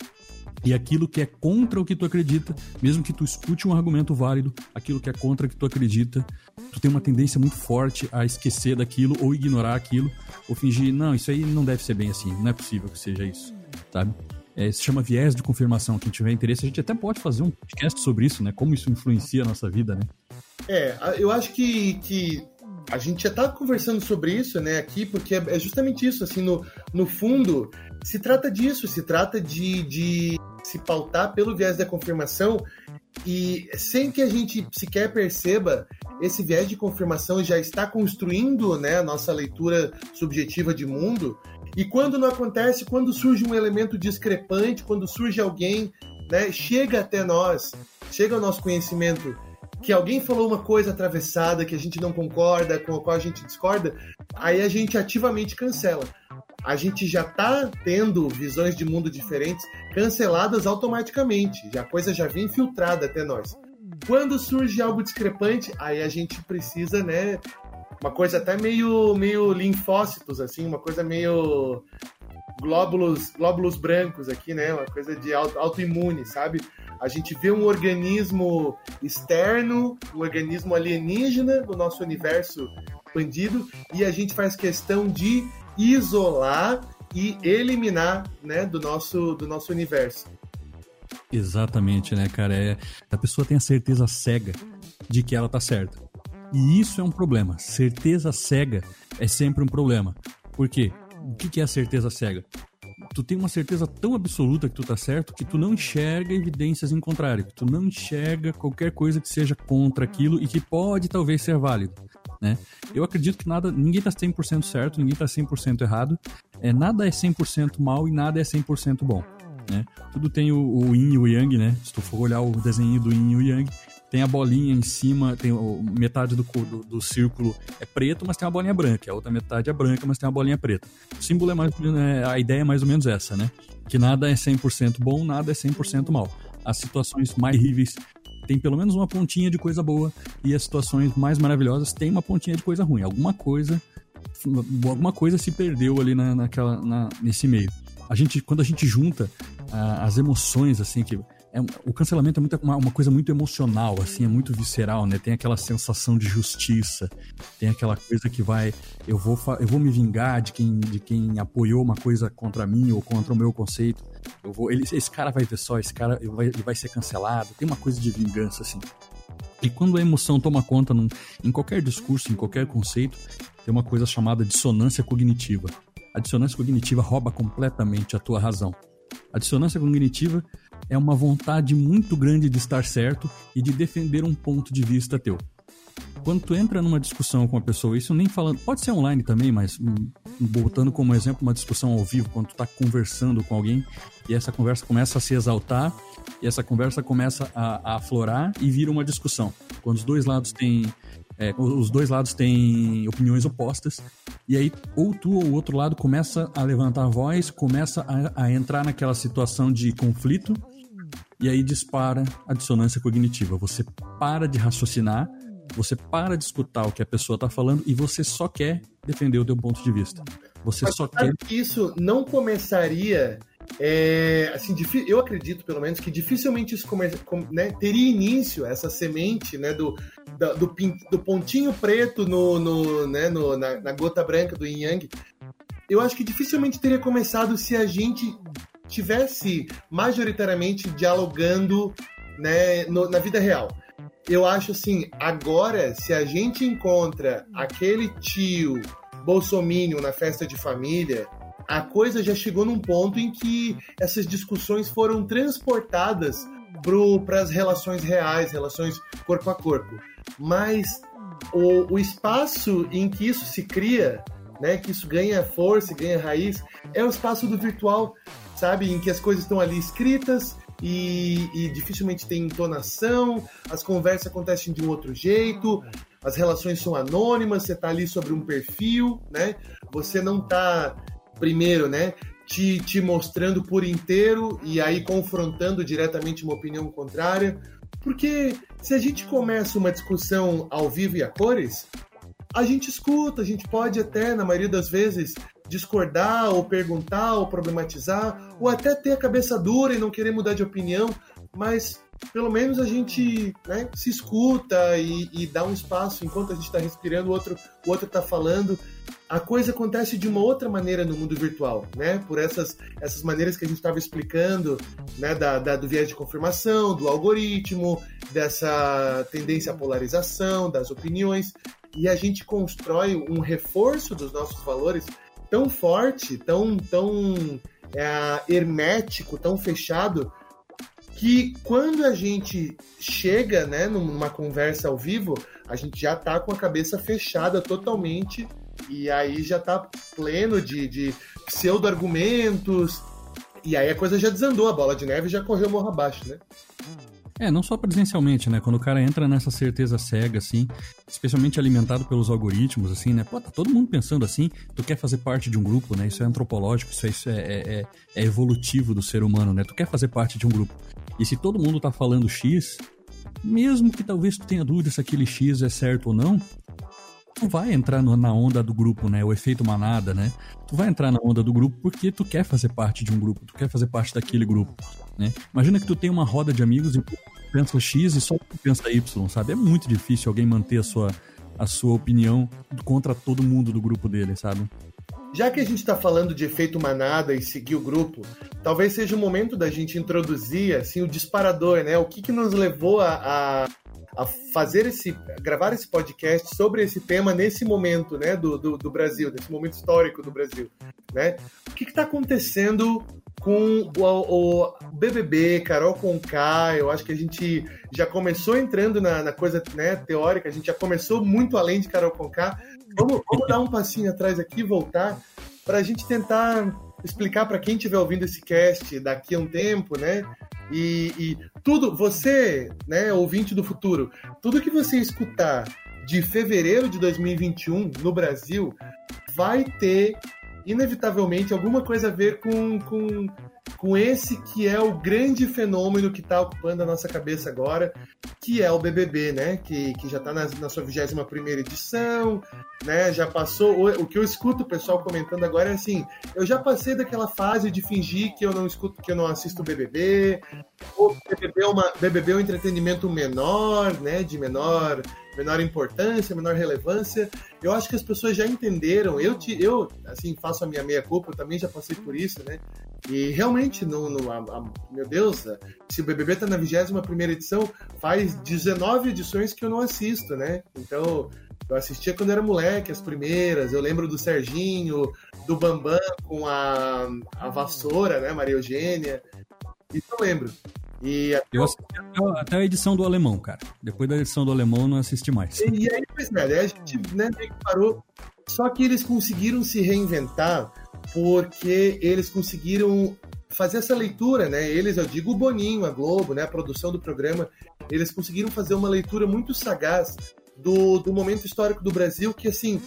E aquilo que é contra o que tu acredita, mesmo que tu escute um argumento válido, aquilo que é contra o que tu acredita, tu tem uma tendência muito forte a esquecer daquilo ou ignorar aquilo, ou fingir, não, isso aí não deve ser bem assim, não é possível que seja isso, sabe? É, se chama viés de confirmação. Quem tiver interesse, a gente até pode fazer um podcast sobre isso, né? Como isso influencia a nossa vida, né? É, eu acho que, que a gente já tá conversando sobre isso, né, aqui, porque é, é justamente isso, assim, no, no fundo, se trata disso, se trata de, de se pautar pelo viés da confirmação e sem que a gente sequer perceba, esse viés de confirmação já está construindo né, a nossa leitura subjetiva de mundo. E quando não acontece, quando surge um elemento discrepante, quando surge alguém, né, chega até nós, chega ao nosso conhecimento que alguém falou uma coisa atravessada que a gente não concorda, com a qual a gente discorda, aí a gente ativamente cancela a gente já está tendo visões de mundo diferentes canceladas automaticamente. Já a coisa já vem filtrada até nós. Quando surge algo discrepante, aí a gente precisa, né? Uma coisa até meio, meio linfócitos, assim, uma coisa meio glóbulos, glóbulos brancos aqui, né? Uma coisa de auto, autoimune, sabe? A gente vê um organismo externo, um organismo alienígena do nosso universo expandido, e a gente faz questão de isolar e eliminar, né, do nosso do nosso universo. Exatamente, né, cara? É, a pessoa tem a certeza cega de que ela tá certa. E isso é um problema. Certeza cega é sempre um problema. Por quê? O que é a certeza cega? Tu tem uma certeza tão absoluta que tu tá certo que tu não enxerga evidências em contrário, que tu não enxerga qualquer coisa que seja contra aquilo e que pode talvez ser válido né? Eu acredito que nada, ninguém tá 100% certo, ninguém tá 100% errado. É, nada é 100% mal e nada é 100% bom, né? Tudo tem o, o yin e o yang, né? Se tu for olhar o desenho do yin e o yang, tem a bolinha em cima, tem metade do, do, do, círculo é preto, mas tem uma bolinha branca. A outra metade é branca, mas tem uma bolinha preta. O símbolo é mais é, a ideia é mais ou menos essa, né? Que nada é 100% bom, nada é 100% mal. As situações mais horríveis tem pelo menos uma pontinha de coisa boa e as situações mais maravilhosas têm uma pontinha de coisa ruim. Alguma coisa, alguma coisa se perdeu ali na, naquela, na, nesse meio. A gente, quando a gente junta uh, as emoções, assim, que é, o cancelamento é muito, uma, uma, coisa muito emocional, assim, é muito visceral, né? Tem aquela sensação de justiça, tem aquela coisa que vai, eu vou, eu vou me vingar de quem, de quem apoiou uma coisa contra mim ou contra o meu conceito. Eu vou, ele, esse cara vai ver só, esse cara vai, ele vai ser cancelado. Tem uma coisa de vingança, assim. E quando a emoção toma conta num, em qualquer discurso, em qualquer conceito, tem uma coisa chamada dissonância cognitiva. A dissonância cognitiva rouba completamente a tua razão. A dissonância cognitiva é uma vontade muito grande de estar certo e de defender um ponto de vista teu. Quando tu entra numa discussão com uma pessoa, isso nem falando, pode ser online também, mas hum, botando como exemplo uma discussão ao vivo, quando tu tá conversando com alguém e essa conversa começa a se exaltar e essa conversa começa a, a aflorar e vira uma discussão. Quando os dois lados têm é, os dois lados têm opiniões opostas, e aí ou tu ou o outro lado começa a levantar a voz, começa a, a entrar naquela situação de conflito, e aí dispara a dissonância cognitiva. Você para de raciocinar, você para de escutar o que a pessoa está falando e você só quer defender o teu ponto de vista. Você Mas só quer. Que isso não começaria. É, assim, eu acredito, pelo menos, que dificilmente isso né, teria início, essa semente né, do, do, do, pontinho preto no, no, né, no na, na, gota branca do yin yang. Eu acho que dificilmente teria começado se a gente tivesse majoritariamente dialogando né, no, na vida real. Eu acho assim, agora, se a gente encontra aquele tio bolsominion na festa de família, a coisa já chegou num ponto em que essas discussões foram transportadas para as relações reais, relações corpo a corpo. Mas o, o espaço em que isso se cria, né, que isso ganha força, ganha raiz, é o espaço do virtual sabe? Em que as coisas estão ali escritas e, e, dificilmente tem entonação, as conversas acontecem de um outro jeito, as relações são anônimas, você está ali sobre um perfil, né? Você não está, primeiro, né? Te, te mostrando por inteiro e aí confrontando diretamente uma opinião contrária. Porque se a gente começa uma discussão ao vivo e a cores, a gente escuta, a gente pode até, na maioria das vezes, discordar ou perguntar ou problematizar, ou até ter a cabeça dura e não querer mudar de opinião, mas pelo menos a gente né, se escuta e, e, dá um espaço enquanto a gente está respirando, o outro o outro está falando. A coisa acontece de uma outra maneira no mundo virtual, né? Por essas, essas maneiras que a gente estava explicando, né? Da, da, do viés de confirmação, do algoritmo, dessa tendência à polarização, das opiniões. E a gente constrói um reforço dos nossos valores tão forte, tão, tão é, hermético, tão fechado, que quando a gente chega né, numa conversa ao vivo, a gente já tá com a cabeça fechada totalmente e aí já tá pleno de, de pseudo-argumentos. E aí a coisa já desandou, a bola de neve já correu morro abaixo, né? É, não só presencialmente, né? Quando o cara entra nessa certeza cega, assim, especialmente alimentado pelos algoritmos, assim, né? Pô, tá todo mundo pensando assim, tu quer fazer parte de um grupo, né? Isso é antropológico, isso é, isso é, é, é evolutivo do ser humano, né? Tu quer fazer parte de um grupo. E se todo mundo tá falando X, mesmo que talvez tu tenha dúvida se aquele X é certo ou não, tu vai entrar na onda do grupo, né? O efeito manada, né? Tu vai entrar na onda do grupo porque tu quer fazer parte de um grupo, tu quer fazer parte daquele grupo, né? Imagina que tu tem uma roda de amigos e pensa X e só tu pensa Y, sabe? É muito difícil alguém manter a sua, a sua opinião contra todo mundo do grupo dele, sabe? Já que a gente está falando de efeito manada e seguir o grupo, talvez seja o momento da gente introduzir assim o disparador, né? O que, que nos levou a, a a fazer esse, gravar esse podcast sobre esse tema nesse momento, né, do, do, do Brasil, nesse momento histórico do Brasil, né? O que está acontecendo com o, o, BBB, Carol Conká, eu acho que a gente já começou entrando na, na coisa né, teórica, a gente já começou muito além de Carol Conká. Vamos, vamos dar um passinho atrás aqui, voltar, para a gente tentar explicar para quem estiver ouvindo esse cast daqui a um tempo, né? E, e tudo, você, né, ouvinte do futuro, tudo que você escutar de fevereiro de 2021 no Brasil vai ter inevitavelmente alguma coisa a ver com, com, com esse que é o grande fenômeno que está ocupando a nossa cabeça agora, que é o BBB, né? Que, que já está na, na, sua 21 primeira edição, né? Já passou. O, o, que eu escuto o pessoal comentando agora é assim: eu já passei daquela fase de fingir que eu não escuto, que eu não assisto BBB. O BBB é, uma, BBB é um entretenimento menor, né? De menor menor importância, menor relevância. Eu acho que as pessoas já entenderam. Eu, te, eu assim, faço a minha meia-culpa, eu também já passei por isso, né? E realmente, no, no a, a, meu Deus, se o BBB tá na 21 primeira edição, faz 19 edições que eu não assisto, né? Então, eu assistia quando era moleque, as primeiras. Eu lembro do Serginho, do Bambam com a, a vassoura, né? Maria Eugênia. Isso eu lembro. E até... Eu assisti até a edição do alemão, cara. Depois da edição do alemão, eu não assisti mais. E, e aí, pois é, a gente né, parou. Só que eles conseguiram se reinventar porque eles conseguiram fazer essa leitura, né? Eles, eu digo o Boninho, a Globo, né? A produção do programa, eles conseguiram fazer uma leitura muito sagaz do, do momento histórico do Brasil, que assim,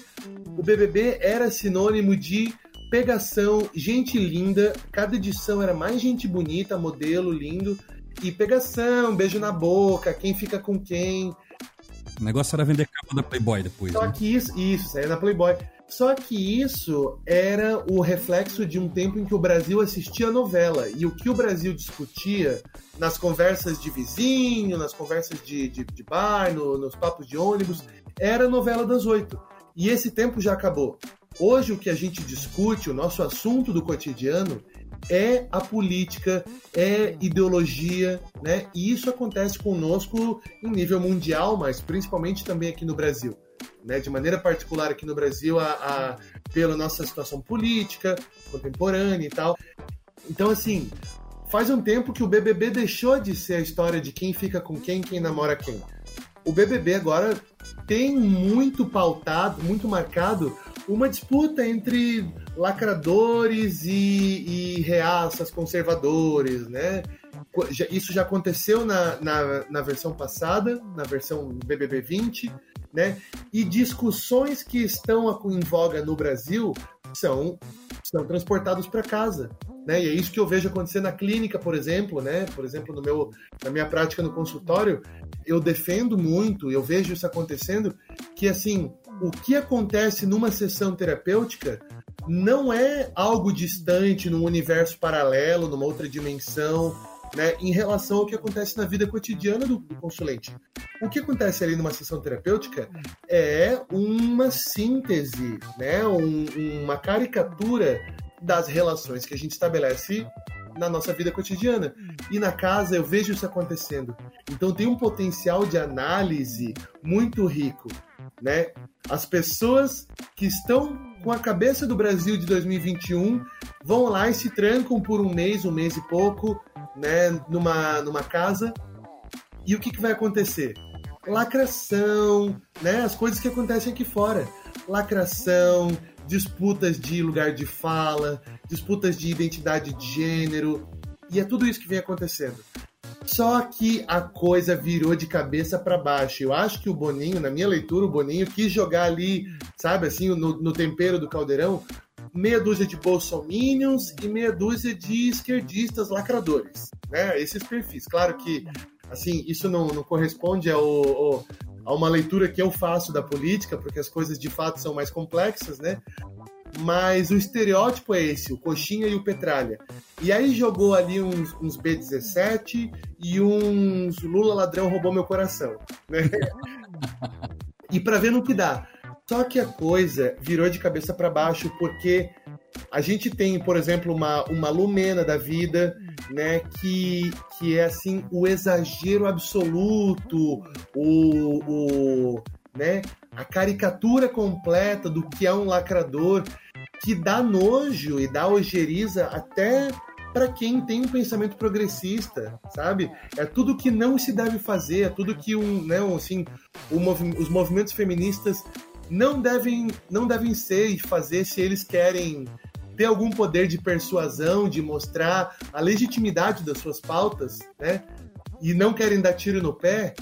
o BBB era sinônimo de pegação, gente linda, cada edição era mais gente bonita, modelo lindo, e pegação, beijo na boca, quem fica com quem. O negócio era vender capa da Playboy depois. Só né? que isso, isso, saía na Playboy. Só que isso era o reflexo de um tempo em que o Brasil assistia novela. E o que o Brasil discutia nas conversas de vizinho, nas conversas de, de, de bar, no, nos papos de ônibus, era a novela das oito. E esse tempo já acabou. Hoje o que a gente discute, o nosso assunto do cotidiano, é a política, é ideologia, né? E isso acontece conosco em nível mundial, mas principalmente também aqui no Brasil. Né? De maneira particular aqui no Brasil, a, a, pela nossa situação política, contemporânea e tal. Então, assim, faz um tempo que o BBB deixou de ser a história de quem fica com quem, quem namora quem. O BBB agora tem muito pautado, muito marcado uma disputa entre lacradores e, e reaças conservadores, né? Isso já aconteceu na, na, na versão passada, na versão BBB 20, né? E discussões que estão em voga no Brasil são, são transportados para casa. Né? E é isso que eu vejo acontecer na clínica, por exemplo, né? Por exemplo, no meu, na minha prática no consultório, eu defendo muito, eu vejo isso acontecendo, que assim, o que acontece numa sessão terapêutica não é algo distante num universo paralelo, numa outra dimensão, né, em relação ao que acontece na vida cotidiana do, consulente. O que acontece ali numa sessão terapêutica é uma síntese, né, um, uma caricatura das relações que a gente estabelece na nossa vida cotidiana. E na casa eu vejo isso acontecendo. Então tem um potencial de análise muito rico, né? As pessoas que estão com a cabeça do Brasil de 2021 vão lá e se trancam por um mês, um mês e pouco, né, numa, numa casa. E o que, que vai acontecer? Lacração, né, as coisas que acontecem aqui fora. Lacração, disputas de lugar de fala, disputas de identidade de gênero, e é tudo isso que vem acontecendo. Só que a coisa virou de cabeça para baixo. Eu acho que o Boninho, na minha leitura, o Boninho quis jogar ali, sabe, assim, no, no tempero do caldeirão, meia dúzia de bolsominions e meia dúzia de esquerdistas lacradores, né? Esses perfis. Claro que, assim, isso não, não corresponde ao, ao a uma leitura que eu faço da política, porque as coisas de fato são mais complexas, né? Mas o estereótipo é esse, o Coxinha e o Petralha. E aí jogou ali uns, uns B-17 e uns Lula ladrão roubou meu coração, né? e para ver no que dá. Só que a coisa virou de cabeça para baixo porque a gente tem, por exemplo, uma, uma Lumena da vida, né, que, que é assim o exagero absoluto, o, o, né, a caricatura completa do que é um lacrador, que dá nojo e dá ojeriza até para quem tem um pensamento progressista, sabe? É tudo que não se deve fazer, é tudo que um, né, assim, movi os movimentos feministas não devem, não devem ser e fazer se eles querem ter algum poder de persuasão, de mostrar a legitimidade das suas pautas, né? E não querem dar tiro no pé,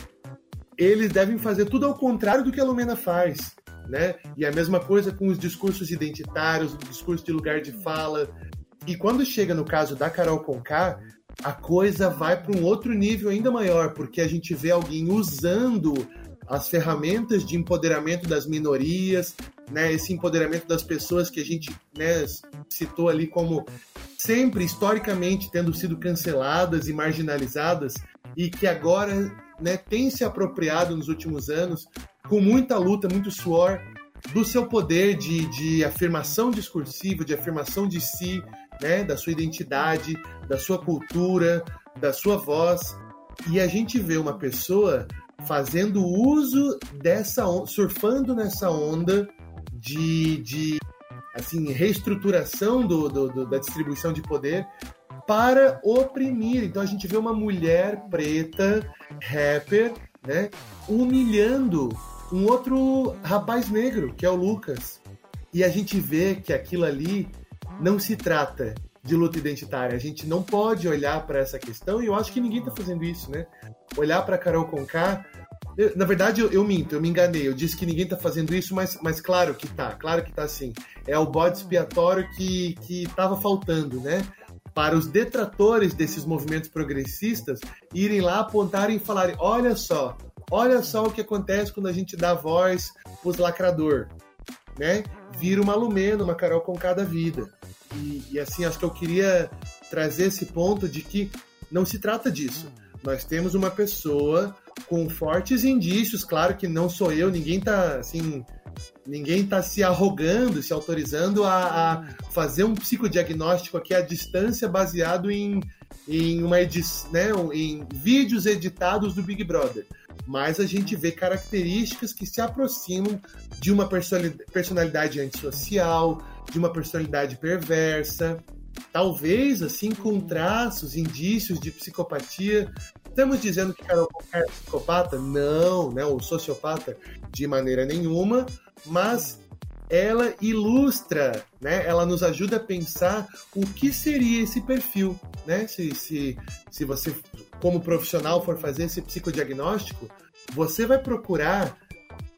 eles devem fazer tudo ao contrário do que a Lumena faz, né? E a mesma coisa com os discursos identitários, o discurso de lugar de fala. E quando chega no caso da Carol Conká, a coisa vai para um outro nível ainda maior, porque a gente vê alguém usando as ferramentas de empoderamento das minorias, né, esse empoderamento das pessoas que a gente né, citou ali como sempre historicamente tendo sido canceladas e marginalizadas e que agora né, tem se apropriado nos últimos anos com muita luta, muito suor do seu poder de, de afirmação discursiva, de afirmação de si, né, da sua identidade, da sua cultura, da sua voz. E a gente vê uma pessoa fazendo uso dessa surfando nessa onda de, de assim reestruturação do, do, do, da distribuição de poder para oprimir. Então a gente vê uma mulher preta, rapper, né, humilhando um outro rapaz negro, que é o Lucas. E a gente vê que aquilo ali não se trata de luta identitária. A gente não pode olhar para essa questão, e eu acho que ninguém está fazendo isso, né? Olhar para Carol Conká. Eu, na verdade, eu, eu, minto, eu me enganei. Eu disse que ninguém está fazendo isso, mas, mas claro que tá, claro que tá assim. É o bode expiatório que, que tava faltando, né? Para os detratores desses movimentos progressistas irem lá apontarem e falarem: olha só, olha só o que acontece quando a gente dá voz pros lacrador, né? Vira uma Lumena, uma Carol com cada vida. E, e assim, acho que eu queria trazer esse ponto de que não se trata disso. Nós temos uma pessoa com fortes indícios, claro que não sou eu, ninguém está assim, ninguém tá se arrogando, se autorizando a, a, fazer um psicodiagnóstico aqui à distância baseado em, em uma né, em vídeos editados do Big Brother. Mas a gente vê características que se aproximam de uma personalidade antissocial, de uma personalidade perversa, talvez assim com traços, indícios de psicopatia. Estamos dizendo que Carol Conká é psicopata? Não, né? Ou sociopata de maneira nenhuma, mas ela ilustra, né? Ela nos ajuda a pensar o que seria esse perfil, né? Se, se, se você, como profissional, for fazer esse psicodiagnóstico, você vai procurar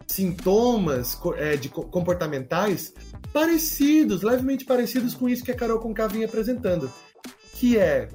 sintomas é, de comportamentais parecidos, levemente parecidos com isso que a Carol Conká vinha apresentando, que é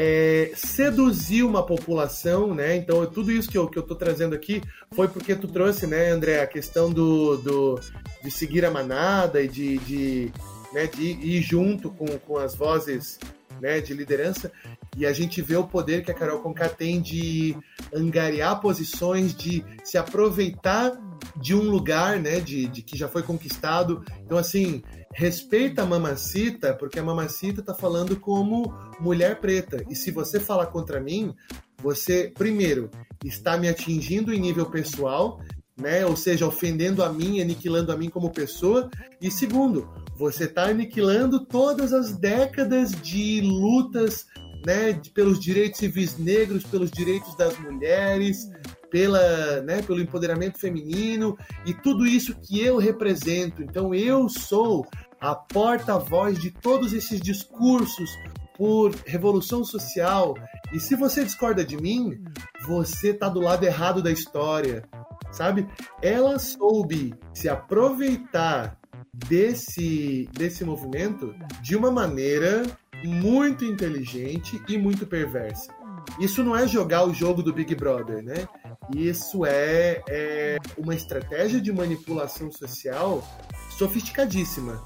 é, seduzir uma população, né? Então, tudo isso que eu, que eu tô trazendo aqui foi porque tu trouxe, né, André, a questão do, do de seguir a manada e de, de, né, de ir junto com, com as vozes né, de liderança, e a gente vê o poder que a Carol Conká tem de angariar posições, de se aproveitar de um lugar, né, de, de que já foi conquistado. Então, assim, respeita a mamacita, porque a mamacita tá falando como mulher preta. E se você falar contra mim, você, primeiro, está me atingindo em nível pessoal, né? Ou seja, ofendendo a mim, aniquilando a mim como pessoa. E segundo, você está aniquilando todas as décadas de lutas, né, pelos direitos civis negros, pelos direitos das mulheres, pela, né, pelo empoderamento feminino e tudo isso que eu represento. Então eu sou a porta-voz de todos esses discursos por revolução social. E se você discorda de mim, você está do lado errado da história, sabe? Ela soube se aproveitar desse desse movimento de uma maneira muito inteligente e muito perversa. Isso não é jogar o jogo do Big Brother, né? Isso é, é uma estratégia de manipulação social sofisticadíssima.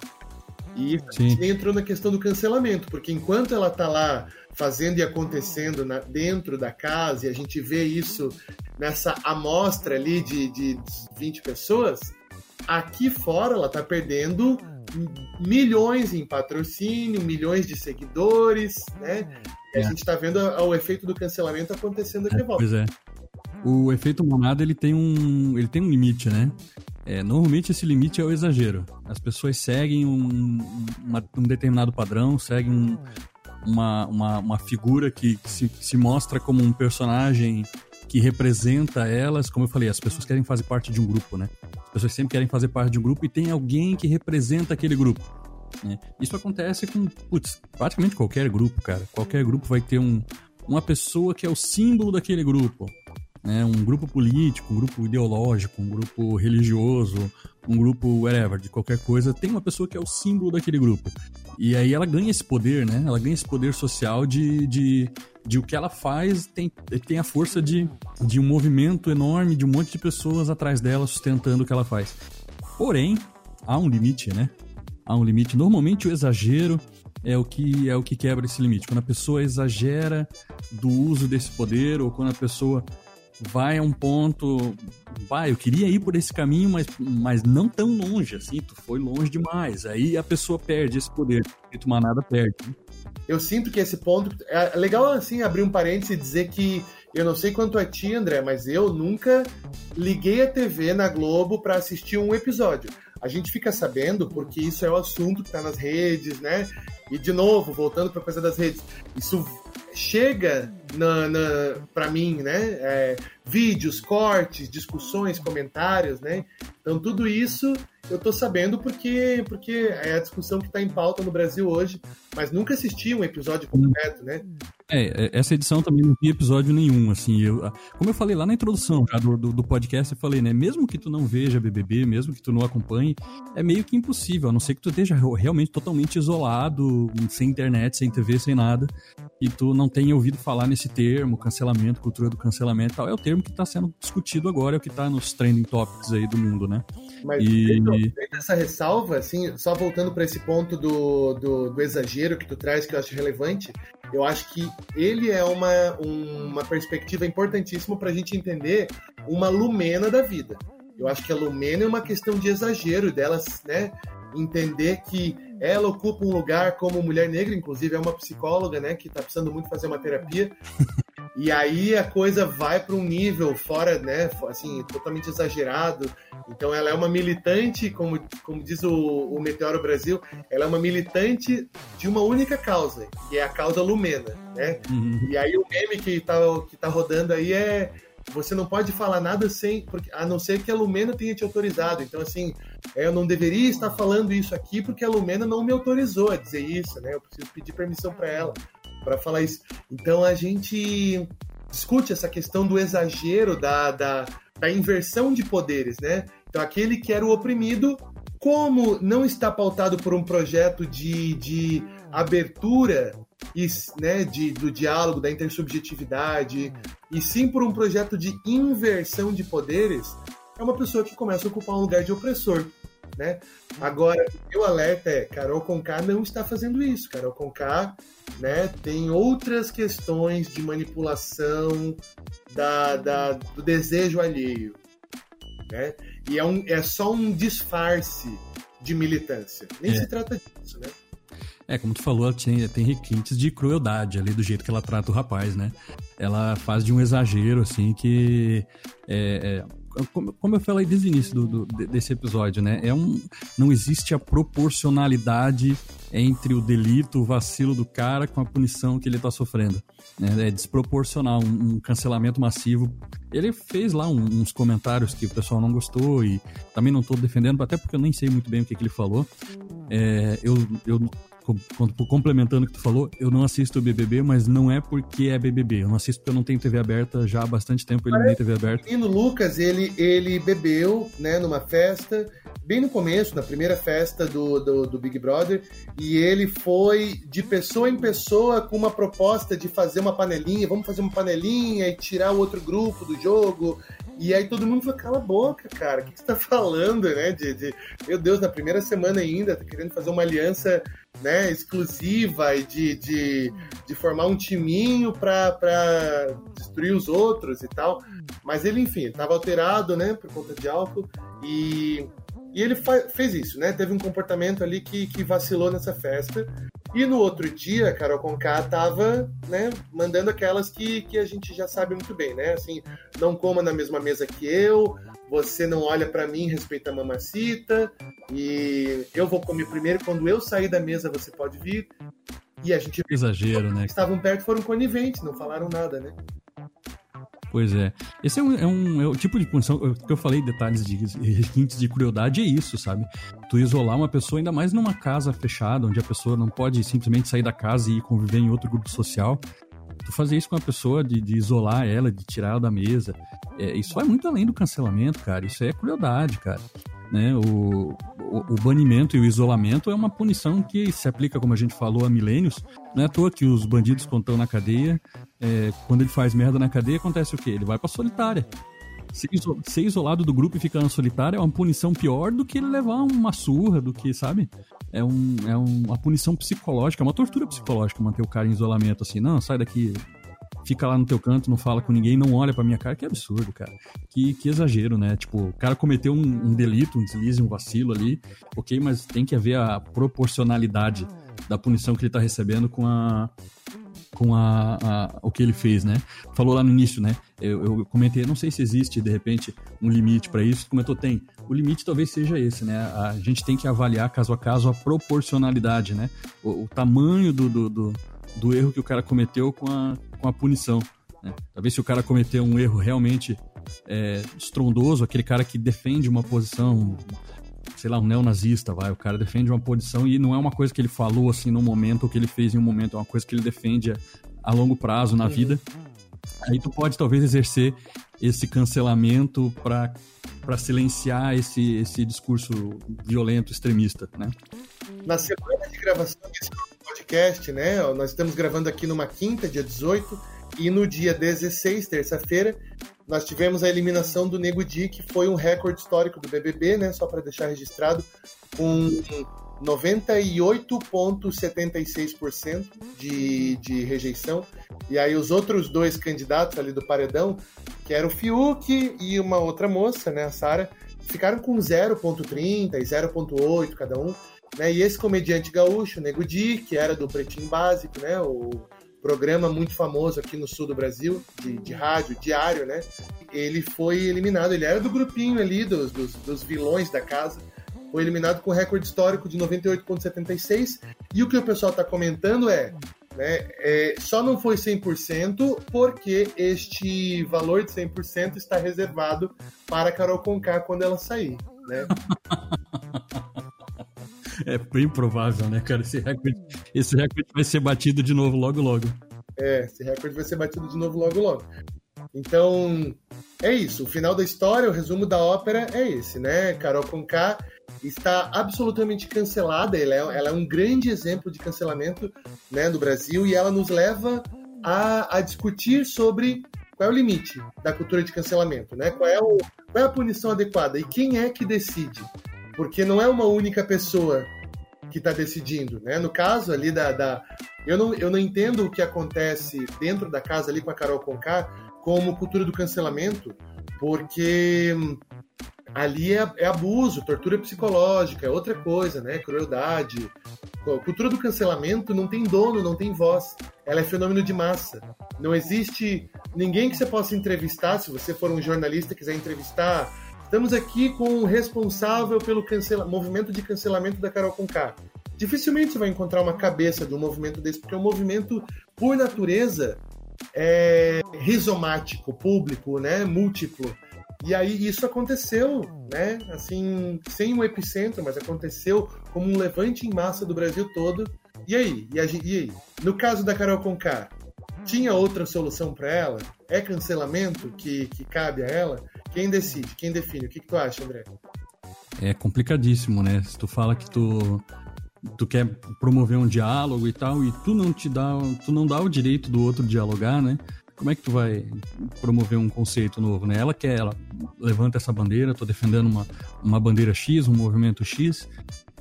E Sim. a gente entrou na questão do cancelamento, porque enquanto ela tá lá fazendo e acontecendo na, dentro da casa, e a gente vê isso nessa amostra ali de, de 20 pessoas, aqui fora ela tá perdendo milhões em patrocínio, milhões de seguidores, né? E a é. gente está vendo o efeito do cancelamento acontecendo aqui é, volta. Pois é. O efeito monada ele tem um, ele tem um limite, né? É, normalmente esse limite é o exagero. As pessoas seguem um, uma, um determinado padrão, seguem um, uma, uma, uma, figura que, que, se, se mostra como um personagem que representa elas. Como eu falei, as pessoas querem fazer parte de um grupo, né? As pessoas sempre querem fazer parte de um grupo e tem alguém que representa aquele grupo. Né? Isso acontece com putz, praticamente qualquer grupo, cara. Qualquer grupo vai ter um, uma pessoa que é o símbolo daquele grupo né, um grupo político, um grupo ideológico, um grupo religioso, um grupo whatever, de qualquer coisa, tem uma pessoa que é o símbolo daquele grupo. E aí ela ganha esse poder, né? Ela ganha esse poder social de, de, de o que ela faz tem, tem a força de, de um movimento enorme, de um monte de pessoas atrás dela sustentando o que ela faz. Porém, há um limite, né? Há um limite. Normalmente o exagero é o que é o que quebra esse limite. Quando a pessoa exagera do uso desse poder ou quando a pessoa vai a um ponto. Vai, eu queria ir por esse caminho, mas, mas não tão longe assim, tu foi longe demais. Aí a pessoa perde esse poder, e tu nada perde. Eu sinto que esse ponto. É legal assim abrir um parênteses e dizer que eu não sei quanto é ti, André, mas eu nunca liguei a TV na Globo para assistir um episódio. A gente fica sabendo porque isso é o assunto que está nas redes, né? E de novo, voltando para a coisa das redes, isso chega na, na para mim, né? É, vídeos, cortes, discussões, comentários, né? Então tudo isso eu tô sabendo porque porque é a discussão que está em pauta no Brasil hoje, mas nunca assisti um episódio completo, né? É, é, essa edição também não tem episódio nenhum, assim, eu, como eu falei lá na introdução já do, do, do, podcast, eu falei, né, mesmo que tu não veja BBB, mesmo que tu não acompanhe, é meio que impossível, a não ser que tu esteja realmente totalmente isolado, sem internet, sem TV, sem nada, e tu não tenha ouvido falar nesse termo, cancelamento, cultura do cancelamento e tal, é o termo que está sendo discutido agora, é o que está nos trending topics aí do mundo, né? Mas e... essa ressalva, assim, só voltando para esse ponto do, do, do, exagero que tu traz, que eu acho relevante, eu acho que ele é uma, uma perspectiva importantíssima para a gente entender uma lumena da vida. Eu acho que a lumena é uma questão de exagero delas, né? Entender que ela ocupa um lugar como mulher negra, inclusive é uma psicóloga, né, que está precisando muito fazer uma terapia. E aí a coisa vai para um nível fora, né, assim, totalmente exagerado. Então ela é uma militante, como, como diz o, o Meteoro Brasil, ela é uma militante de uma única causa, que é a causa Lumena, né? Uhum. E aí o meme que tá, que tá rodando aí é você não pode falar nada sem, porque, a não ser que a Lumena tenha te autorizado. Então, assim, eu não deveria estar falando isso aqui porque a Lumena não me autorizou a dizer isso, né? Eu preciso pedir permissão para ela para falar isso. Então a gente discute essa questão do exagero, da, da, da inversão de poderes, né? Então aquele que era o oprimido, como não está pautado por um projeto de, de abertura e, né, de, do diálogo, da intersubjetividade, e sim por um projeto de inversão de poderes, é uma pessoa que começa a ocupar um lugar de opressor. Né? Agora, o meu alerta é, Carol Conká não está fazendo isso. Carol Conká né, tem outras questões de manipulação da, da, do desejo alheio. Né? E é, um, é só um disfarce de militância. Nem é. se trata disso, né? É, como tu falou, ela tem, tem requintes de crueldade ali do jeito que ela trata o rapaz, né? Ela faz de um exagero, assim, que é, é como, como eu falei desde o início do, do, desse episódio, né? É um, não existe a proporcionalidade entre o delito, o vacilo do cara com a punição que ele está sofrendo. Né? É desproporcional, um, um, cancelamento massivo. Ele fez lá um, uns comentários que o pessoal não gostou e também não estou defendendo, até porque eu nem sei muito bem o que, que ele falou. É, eu, eu complementando o que tu falou, eu não assisto o BBB, mas não é porque é BBB. Eu não assisto porque eu não tenho TV aberta já há bastante tempo, ele tem TV aberta. E no Lucas, ele, ele bebeu, né, numa festa, bem no começo, na primeira festa do, do, do, Big Brother, e ele foi de pessoa em pessoa com uma proposta de fazer uma panelinha, vamos fazer uma panelinha e tirar o outro grupo do jogo, e aí todo mundo falou, cala a boca, cara, o que, você tá falando, né? De, de, meu Deus, na primeira semana ainda, tá querendo fazer uma aliança né, exclusiva e de, de, de formar um timinho para destruir os outros e tal. Mas ele, enfim, estava alterado, né, por conta de álcool e, e ele fez isso, né? Teve um comportamento ali que, que vacilou nessa festa. E no outro dia, a Carol Conká tava, né, mandando aquelas que, que a gente já sabe muito bem, né? Assim, não coma na mesma mesa que eu, você não olha para mim, respeita a mamacita, e eu vou comer primeiro, quando eu sair da mesa você pode vir. E a gente... Exagero, né? Estavam perto foram coniventes, não falaram nada, né? Pois é. Esse é um, é um, é um tipo de punição que eu falei, detalhes de requintes de crueldade, é isso, sabe? Tu isolar uma pessoa, ainda mais numa casa fechada, onde a pessoa não pode simplesmente sair da casa e conviver em outro grupo social. Tu fazer isso com a pessoa, de, de isolar ela, de tirar ela da mesa, é, isso vai muito além do cancelamento, cara. Isso é crueldade, cara. Né? O, o, o, banimento e o isolamento é uma punição que se aplica, como a gente falou, há milênios. Não é à toa que os bandidos, quando estão na cadeia, é, quando ele faz merda na cadeia, acontece o quê? Ele vai pra solitária. Ser, ser isolado do grupo e ficar na solitária é uma punição pior do que ele levar uma surra, do que, sabe? É, um, é uma punição psicológica, é uma tortura psicológica manter o cara em isolamento assim. Não, sai daqui, fica lá no teu canto, não fala com ninguém, não olha pra minha cara, que absurdo, cara. Que, que exagero, né? Tipo, o cara cometeu um, um delito, um deslize, um vacilo ali, ok, mas tem que haver a proporcionalidade da punição que ele tá recebendo com a com a, a, o que ele fez, né? Falou lá no início, né? Eu, eu comentei, não sei se existe de repente um limite para isso. Comentou, tem. O limite talvez seja esse, né? A gente tem que avaliar caso a caso a proporcionalidade, né? O, o tamanho do, do, do, do, erro que o cara cometeu com a, com a punição. Né? Talvez se o cara cometeu um erro realmente é, estrondoso, aquele cara que defende uma posição sei lá, um neonazista, vai. O cara defende uma posição e não é uma coisa que ele falou assim no momento ou que ele fez em um momento, é uma coisa que ele defende a, a longo prazo na vida. Aí tu pode talvez exercer esse cancelamento para silenciar esse, esse discurso violento, extremista, né? Na semana de gravação desse podcast, né? Nós estamos gravando aqui numa quinta, dia 18, e no dia 16, terça-feira, nós tivemos a eliminação do Nego Di, que foi um recorde histórico do BBB, né? Só para deixar registrado, com 98,76% de, de rejeição. E aí os outros dois candidatos ali do paredão, que era o Fiuk e uma outra moça, né, a Sara, ficaram com 0,30 e 0,8 cada um. Né? E esse comediante gaúcho, Nego Di, que era do Pretinho Básico, né? O programa muito famoso aqui no sul do Brasil, de, de rádio, diário, né? Ele foi eliminado, ele era do grupinho ali, dos, dos, dos vilões da casa, foi eliminado com recorde histórico de 98,76. E o que o pessoal está comentando é, né, é, só não foi 100% porque este valor de 100% está reservado para a Carol Conká quando ela sair, né? É bem provável, né, cara? Esse recorde, esse recorde vai ser batido de novo logo, logo. É, esse recorde vai ser batido de novo logo, logo. Então, é isso. O final da história, o resumo da ópera é esse, né? Carol Conká está absolutamente cancelada. Ela é, ela é um grande exemplo de cancelamento né, no Brasil e ela nos leva a, a discutir sobre qual é o limite da cultura de cancelamento, né? Qual é, o, qual é a punição adequada e quem é que decide? Porque não é uma única pessoa que está decidindo, né? No caso ali da, da, eu não, eu não entendo o que acontece dentro da casa ali com a Carol Conká como cultura do cancelamento, porque ali é, é, abuso, tortura psicológica, é outra coisa, né? Crueldade. A cultura do cancelamento não tem dono, não tem voz. Ela é fenômeno de massa. Não existe ninguém que você possa entrevistar, se você for um jornalista e quiser entrevistar. Estamos aqui com o responsável pelo cancela... movimento de cancelamento da Carol Conká. Dificilmente você vai encontrar uma cabeça de um movimento desse, porque é um movimento, por natureza, é rizomático, público, né? múltiplo. E aí isso aconteceu, né? Assim, sem um epicentro, mas aconteceu como um levante em massa do Brasil todo. E aí? E, aí? No caso da Carol Conká, tinha outra solução para ela? É cancelamento que, que cabe a ela? Quem decide? Quem define? O que, que tu acha, André? É complicadíssimo, né? Se tu fala que tu tu quer promover um diálogo e tal e tu não te dá tu não dá o direito do outro dialogar né como é que tu vai promover um conceito novo, né? Ela quer, ela levanta essa bandeira, tô defendendo uma, uma bandeira X, um movimento X,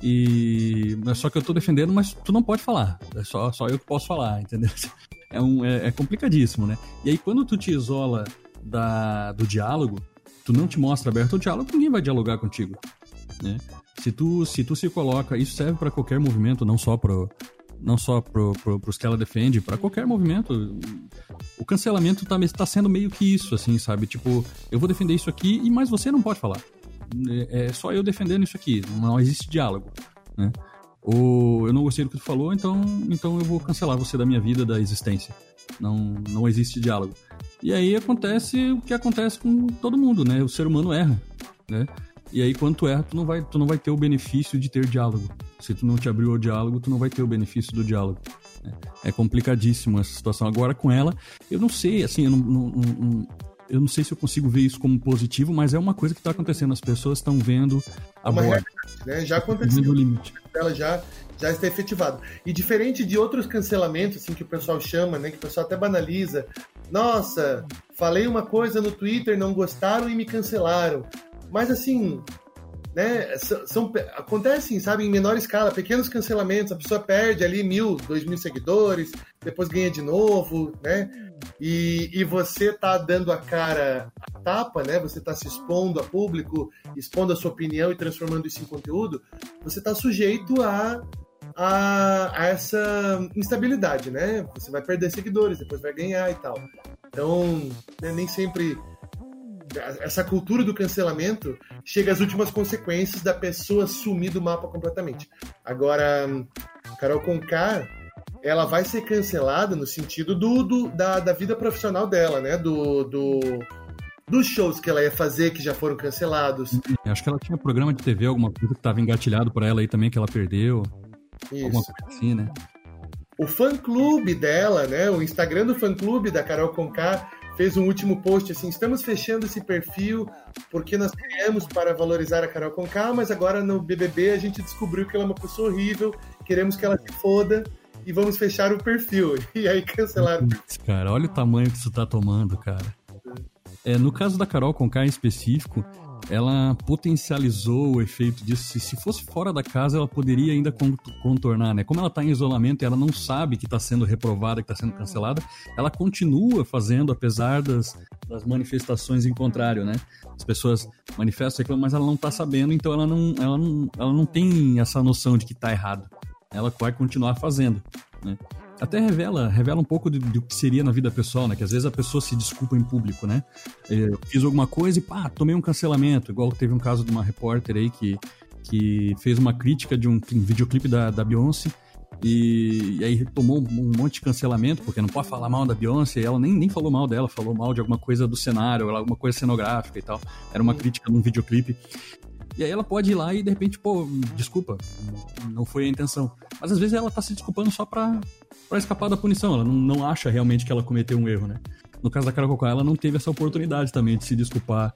e é só que eu tô defendendo, mas tu não pode falar, é só, só eu que posso falar, entendeu? É, um, é, é complicadíssimo, né? E aí quando tu te isola da, do diálogo, tu não te mostra aberto ao diálogo, ninguém vai dialogar contigo, né? Se tu, se tu se coloca, isso serve para qualquer movimento, não só pro, não só pro, pro, que ela defende, para qualquer movimento. O cancelamento tá, tá sendo meio que isso, assim, sabe? Tipo, eu vou defender isso aqui, e mas você não pode falar. É, é só eu defendendo isso aqui, não existe diálogo, né? Ou eu não gostei do que tu falou, então, então eu vou cancelar você da minha vida, da existência. Não, não existe diálogo. E aí acontece o que acontece com todo mundo, né? O ser humano erra, né? E aí, quando tu erra, tu não vai, tu não vai ter o benefício de ter diálogo. Se tu não te abriu o diálogo, tu não vai ter o benefício do diálogo. É, é complicadíssimo essa situação. Agora, com ela, eu não sei, assim, eu não, não, não, eu não sei se eu consigo ver isso como positivo, mas é uma coisa que está acontecendo. As pessoas estão vendo a uma borda. Né? Já aconteceu. O limite. Ela já, já está efetivado. E diferente de outros cancelamentos, assim, que o pessoal chama, né? Que o pessoal até banaliza. Nossa, falei uma coisa no Twitter, não gostaram e me cancelaram. Mas assim, né, são, acontecem, sabe, em menor escala, pequenos cancelamentos, a pessoa perde ali mil, dois mil seguidores, depois ganha de novo, né? E, e você tá dando a cara a tapa, né? Você tá se expondo a público, expondo a sua opinião e transformando isso em conteúdo, você tá sujeito a, a, a essa instabilidade, né? Você vai perder seguidores, depois vai ganhar e tal. Então, né, nem sempre essa cultura do cancelamento chega às últimas consequências da pessoa sumir do mapa completamente. Agora, Carol Conká, ela vai ser cancelada no sentido do, do da, da vida profissional dela, né? Do, do, dos shows que ela ia fazer que já foram cancelados. Acho que ela tinha programa de TV, alguma coisa que estava engatilhado para ela aí também que ela perdeu. Isso. Alguma coisa assim, né? O fã clube dela, né? O Instagram do fã clube da Carol Conká fez um último post assim: estamos fechando esse perfil porque nós criamos para valorizar a Carol Conká, mas agora no BBB a gente descobriu que ela é uma pessoa horrível, queremos que ela se foda e vamos fechar o perfil. E aí cancelaram. Cara, olha o tamanho que isso tá tomando, cara. É, no caso da Carol Conká em específico, ela potencializou o efeito disso. Se, se fosse fora da casa, ela poderia ainda contornar, né? Como ela está em isolamento e ela não sabe que está sendo reprovada, que está sendo cancelada, ela continua fazendo, apesar das, das manifestações em contrário, né? As pessoas manifestam, mas ela não está sabendo, então ela não, ela, não, ela não tem essa noção de que está errado. Ela vai continuar fazendo, né? Até revela, revela um pouco do, que seria na vida pessoal, né? Que às vezes a pessoa se desculpa em público, né? Eu fiz alguma coisa e pá, tomei um cancelamento. Igual teve um caso de uma repórter aí que, que fez uma crítica de um, videoclipe da, da Beyoncé. E, e, aí tomou um monte de cancelamento, porque não pode falar mal da Beyoncé, e ela nem, nem falou mal dela, falou mal de alguma coisa do cenário, alguma coisa cenográfica e tal. Era uma crítica num videoclipe. E aí ela pode ir lá e de repente, pô, desculpa, não foi a intenção. Mas às vezes ela tá se desculpando só pra, pra escapar da punição, ela não, não acha realmente que ela cometeu um erro, né? No caso da Caracocá, ela não teve essa oportunidade também de se desculpar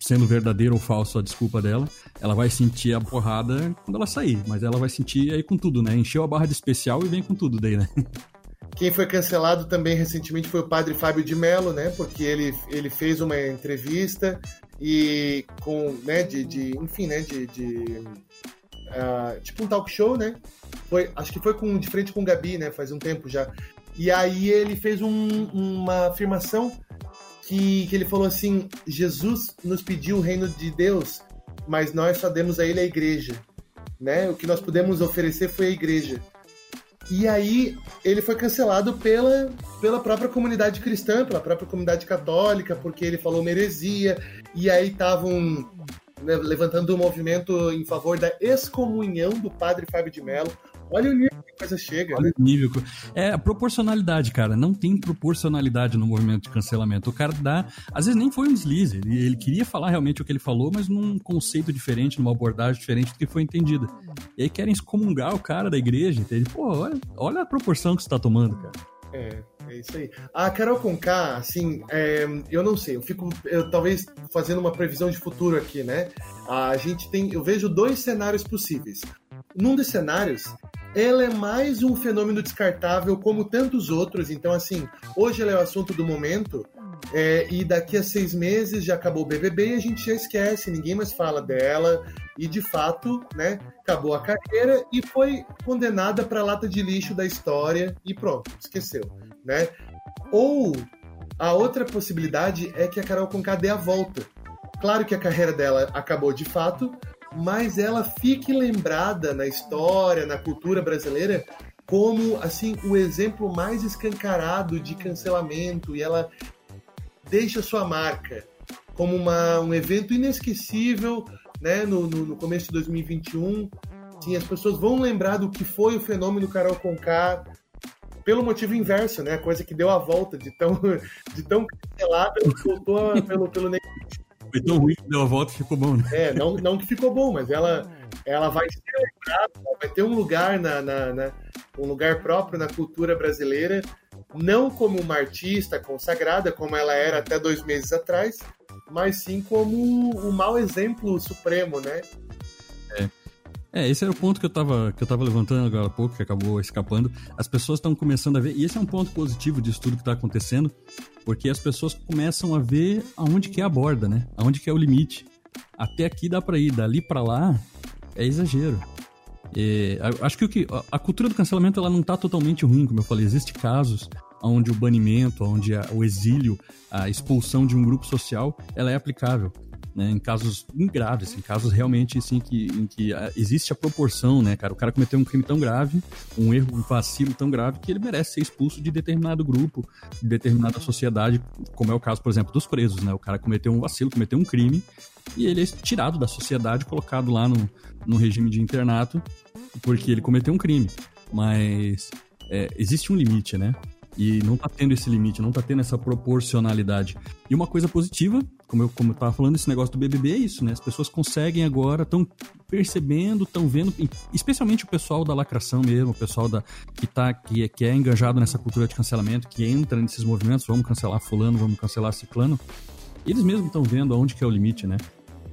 sendo verdadeira ou falsa a desculpa dela, ela vai sentir a porrada quando ela sair, mas ela vai sentir aí com tudo, né? Encheu a barra de especial e vem com tudo daí, né? Quem foi cancelado também recentemente foi o padre Fábio de Mello, né? Porque ele, ele fez uma entrevista e com, né, de, de enfim, né, de, de uh, tipo um talk show, né? Foi, acho que foi com, de frente com o Gabi, né? Faz um tempo já. E aí ele fez um, uma afirmação que, que ele falou assim: Jesus nos pediu o reino de Deus, mas nós só demos a ele a igreja. Né? O que nós pudemos oferecer foi a igreja. E aí ele foi cancelado pela, pela própria comunidade cristã, pela própria comunidade católica, porque ele falou uma heresia, e aí estavam levantando um movimento em favor da excomunhão do padre Fábio de Mello. Olha o nível que a coisa chega. Olha né? o nível. É a proporcionalidade, cara. Não tem proporcionalidade no movimento de cancelamento. O cara dá. Às vezes nem foi um deslize. Ele, ele queria falar realmente o que ele falou, mas num conceito diferente, numa abordagem diferente do que foi entendida. E aí querem excomungar o cara da igreja. Entende? Pô, olha, olha a proporção que você tá tomando, cara. É, é isso aí. A Carol Conká, assim, é, eu não sei, eu fico, eu, talvez fazendo uma previsão de futuro aqui, né? A gente tem, eu vejo dois cenários possíveis. Num dos cenários, ela é mais um fenômeno descartável como tantos outros. Então, assim, hoje ela é o assunto do momento. É, e daqui a seis meses já acabou o BBB e a gente já esquece, ninguém mais fala dela. E de fato, né, acabou a carreira e foi condenada para lata de lixo da história e pronto, esqueceu, né? Ou a outra possibilidade é que a Carol Conká dê a volta. Claro que a carreira dela acabou de fato, mas ela fique lembrada na história, na cultura brasileira, como assim o exemplo mais escancarado de cancelamento e ela deixa sua marca como uma, um evento inesquecível né, no, no, no começo de 2021. Sim, as pessoas vão lembrar do que foi o fenômeno Carol Conká pelo motivo inverso, né? A coisa que deu a volta de tão, de tão cancelada, voltou pelo, pelo negativo. Foi tão ruim que deu a volta e ficou bom, né? É, não, não que ficou bom, mas ela, ela vai ser lembrada, vai ter um lugar na, na, na, um lugar próprio na cultura brasileira, não como uma artista consagrada, como ela era até dois meses atrás, mas sim como o mau exemplo supremo, né? É. Esse era o ponto que eu tava, que eu tava levantando agora há pouco, que acabou escapando. As pessoas estão começando a ver, e esse é um ponto positivo disso tudo que está acontecendo, porque as pessoas começam a ver aonde que é a borda, né? Aonde que é o limite. Até aqui dá para ir, dali para lá é exagero. É, acho que, o que a cultura do cancelamento ela não está totalmente ruim, como eu falei. Existem casos onde o banimento, onde o exílio, a expulsão de um grupo social, ela é aplicável né, em casos graves, em casos realmente assim que, em que ah, existe a proporção, né, cara? O cara cometeu um crime tão grave, um erro, um vacilo tão grave que ele merece ser expulso de determinado grupo, de determinada sociedade, como é o caso, por exemplo, dos presos, né? O cara cometeu um vacilo, cometeu um crime e ele é tirado da sociedade, colocado lá no, no regime de internato porque ele cometeu um crime. Mas é, existe um limite, né? E não tá tendo esse limite, não tá tendo essa proporcionalidade. E uma coisa positiva, como eu, como eu tava falando, esse negócio do BBB é isso, né? As pessoas conseguem agora, estão percebendo, estão vendo, especialmente o pessoal da lacração mesmo, o pessoal da, que, tá, que, é, que é engajado nessa cultura de cancelamento, que entra nesses movimentos, vamos cancelar fulano, vamos cancelar ciclano. Eles mesmos estão vendo aonde que é o limite, né?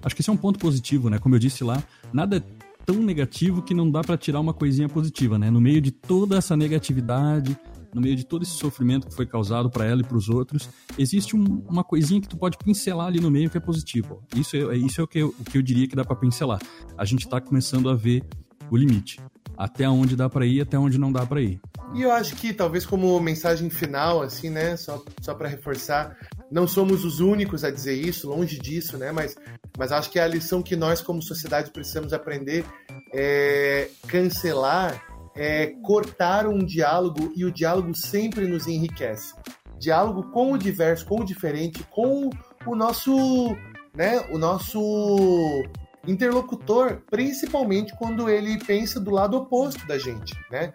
Acho que esse é um ponto positivo, né? Como eu disse lá, nada é tão negativo que não dá para tirar uma coisinha positiva, né? No meio de toda essa negatividade, no meio de todo esse sofrimento que foi causado para ela e para os outros, existe um, uma coisinha que tu pode pincelar ali no meio que é positivo. Isso é, isso é o, que eu, o que eu diria que dá para pincelar. A gente está começando a ver o limite. Até onde dá para ir, até onde não dá para ir. E eu acho que talvez como mensagem final, assim, né, só, só para reforçar, não somos os únicos a dizer isso, longe disso, né, mas, mas acho que a lição que nós como sociedade precisamos aprender é cancelar é, cortar um diálogo e o diálogo sempre nos enriquece. Diálogo com o diverso, com o diferente, com o nosso, né, o nosso interlocutor, principalmente quando ele pensa do lado oposto da gente, né?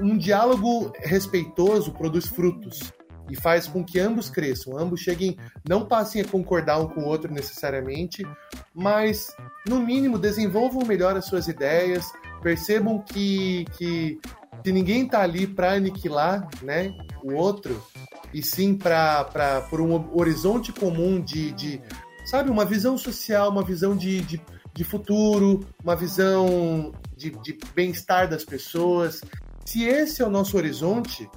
Um diálogo respeitoso produz frutos e faz com que ambos cresçam, ambos cheguem, não passem a concordar um com o outro necessariamente, mas no mínimo desenvolvam melhor as suas ideias, percebam que, que se ninguém está ali para aniquilar né, o outro, e sim para por um horizonte comum de, de sabe, uma visão social, uma visão de, de, de futuro, uma visão de, de bem-estar das pessoas. Se esse é o nosso horizonte,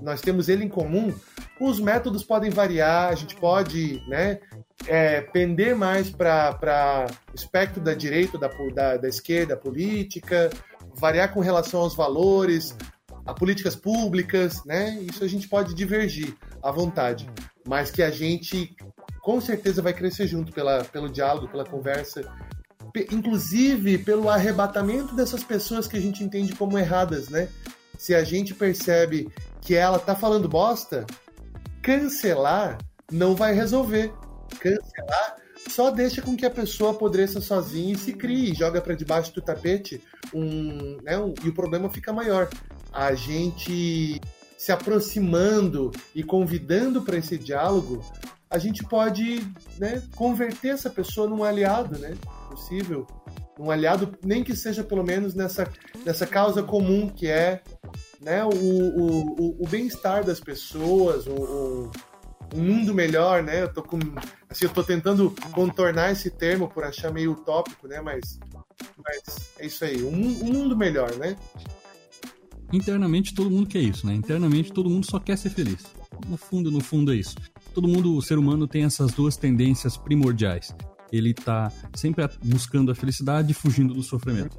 nós temos ele em comum, os métodos podem variar, a gente pode né, é, pender mais para espectro da direita, da, da, da esquerda, política, variar com relação aos valores, a políticas públicas, né? Isso a gente pode divergir à vontade, mas que a gente com certeza vai crescer junto pela, pelo diálogo, pela conversa, inclusive pelo arrebatamento dessas pessoas que a gente entende como erradas, né? Se a gente percebe que ela tá falando bosta, cancelar não vai resolver. Cancelar só deixa com que a pessoa apodreça sozinha e se crie, joga para debaixo do tapete um, né, um, e o problema fica maior. A gente se aproximando e convidando para esse diálogo, a gente pode né, converter essa pessoa num aliado, né? Possível. Um aliado, nem que seja pelo menos nessa, nessa causa comum que é né, o, o, o, o bem-estar das pessoas, o, um mundo melhor, né? Eu tô com, assim, eu tô tentando contornar esse termo por achar meio utópico, né? Mas, mas é isso aí, um, um mundo melhor, né? Internamente todo mundo quer isso, né? Internamente todo mundo só quer ser feliz. No fundo, no fundo é isso. Todo mundo, o ser humano tem essas duas tendências primordiais. Ele tá sempre buscando a felicidade e fugindo do sofrimento.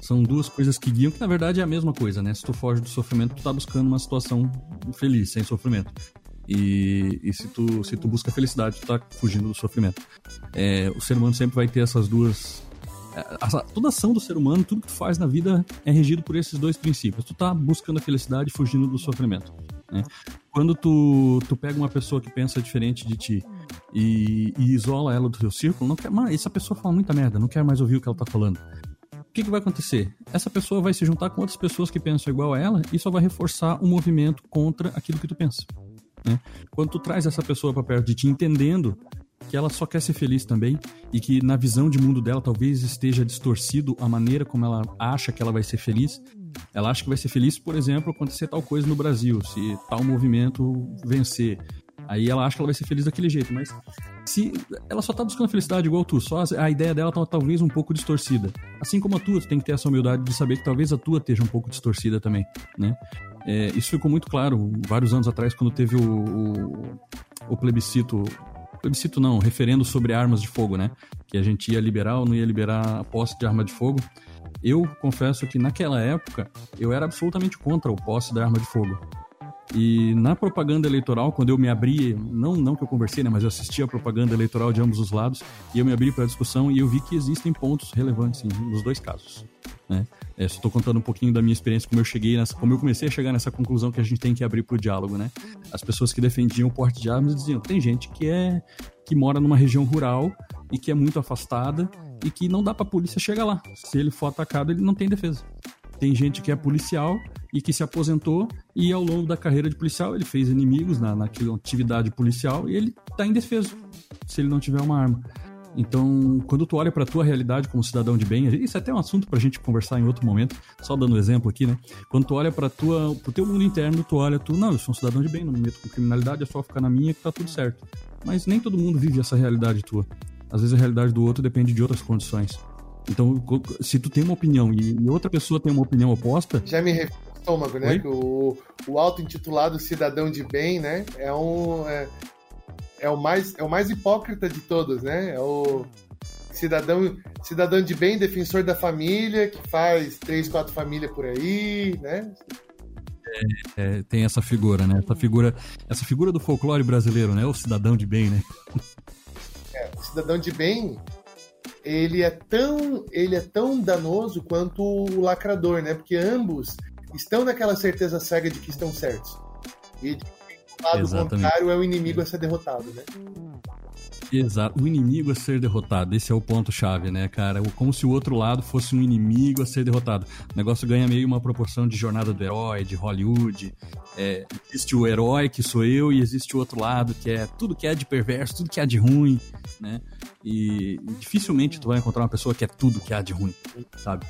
São duas coisas que guiam, que na verdade é a mesma coisa, né? Se tu foge do sofrimento, tu tá buscando uma situação feliz, sem sofrimento. E, e se, tu, se tu busca felicidade, tu tá fugindo do sofrimento. É, o ser humano sempre vai ter essas duas. A, toda ação do ser humano, tudo que tu faz na vida é regido por esses dois princípios. Tu tá buscando a felicidade fugindo do sofrimento. Né? Quando tu, tu pega uma pessoa que pensa diferente de ti e, e isola ela do teu círculo, não quer, mas essa pessoa fala muita merda, não quer mais ouvir o que ela tá falando o que, que, vai acontecer? Essa pessoa vai se juntar com outras pessoas que pensam igual a ela e só vai reforçar o um movimento contra aquilo que tu pensa. Né? Quando tu traz essa pessoa para perto de ti, entendendo que ela só quer ser feliz também e que na visão de mundo dela talvez esteja distorcido a maneira como ela acha que ela vai ser feliz. Ela acha que vai ser feliz, por exemplo, acontecer tal coisa no Brasil, se tal movimento vencer. Aí ela acha que ela vai ser feliz daquele jeito, mas se ela só tá buscando felicidade igual tu, só a ideia dela tá talvez um pouco distorcida. Assim como a tua, tu tem que ter essa humildade de saber que talvez a tua esteja um pouco distorcida também, né? É, isso ficou muito claro vários anos atrás quando teve o, o, o plebiscito plebiscito não, referendo sobre armas de fogo, né? Que a gente ia liberar ou não ia liberar a posse de arma de fogo. Eu confesso que naquela época eu era absolutamente contra o posse da arma de fogo. E na propaganda eleitoral, quando eu me abri, não, não que eu conversei, né, mas eu assisti a propaganda eleitoral de ambos os lados, e eu me abri para a discussão e eu vi que existem pontos relevantes sim, nos dois casos. Né? É, estou contando um pouquinho da minha experiência, como eu cheguei nessa, como eu comecei a chegar nessa conclusão que a gente tem que abrir para o diálogo, né? As pessoas que defendiam o porte de armas diziam, tem gente que é que mora numa região rural e que é muito afastada e que não dá para a polícia chegar lá. Se ele for atacado, ele não tem defesa. Tem gente que é policial e que se aposentou e ao longo da carreira de policial ele fez inimigos na, naquela atividade policial e ele está indefeso se ele não tiver uma arma. Então, quando tu olha para tua realidade como cidadão de bem, isso é até um assunto para a gente conversar em outro momento, só dando um exemplo aqui, né? Quando tu olha para tua, pro teu mundo interno, tu olha, tu, não, eu sou um cidadão de bem, não me meto com criminalidade, é só ficar na minha que tá tudo certo. Mas nem todo mundo vive essa realidade tua. Às vezes a realidade do outro depende de outras condições. Então, se tu tem uma opinião e outra pessoa tem uma opinião oposta. Já me refiro ao estômago, né? Que o, o auto-intitulado cidadão de bem, né? É um. É, é, o mais, é o mais hipócrita de todos, né? É o cidadão, cidadão de bem, defensor da família, que faz três, quatro famílias por aí, né? É, é, tem essa figura, né? Essa figura, essa figura do folclore brasileiro, né? O cidadão de bem, né? É, o cidadão de bem ele é tão ele é tão danoso quanto o lacrador, né? Porque ambos estão naquela certeza cega de que estão certos. E do lado Exatamente. contrário é o inimigo a ser derrotado, né? Exato, o inimigo a ser derrotado. Esse é o ponto-chave, né, cara? Como se o outro lado fosse um inimigo a ser derrotado. O negócio ganha meio uma proporção de jornada do herói, de Hollywood. É, existe o herói, que sou eu, e existe o outro lado, que é tudo que é de perverso, tudo que é de ruim, né? E dificilmente tu vai encontrar uma pessoa que é tudo que há de ruim, sabe?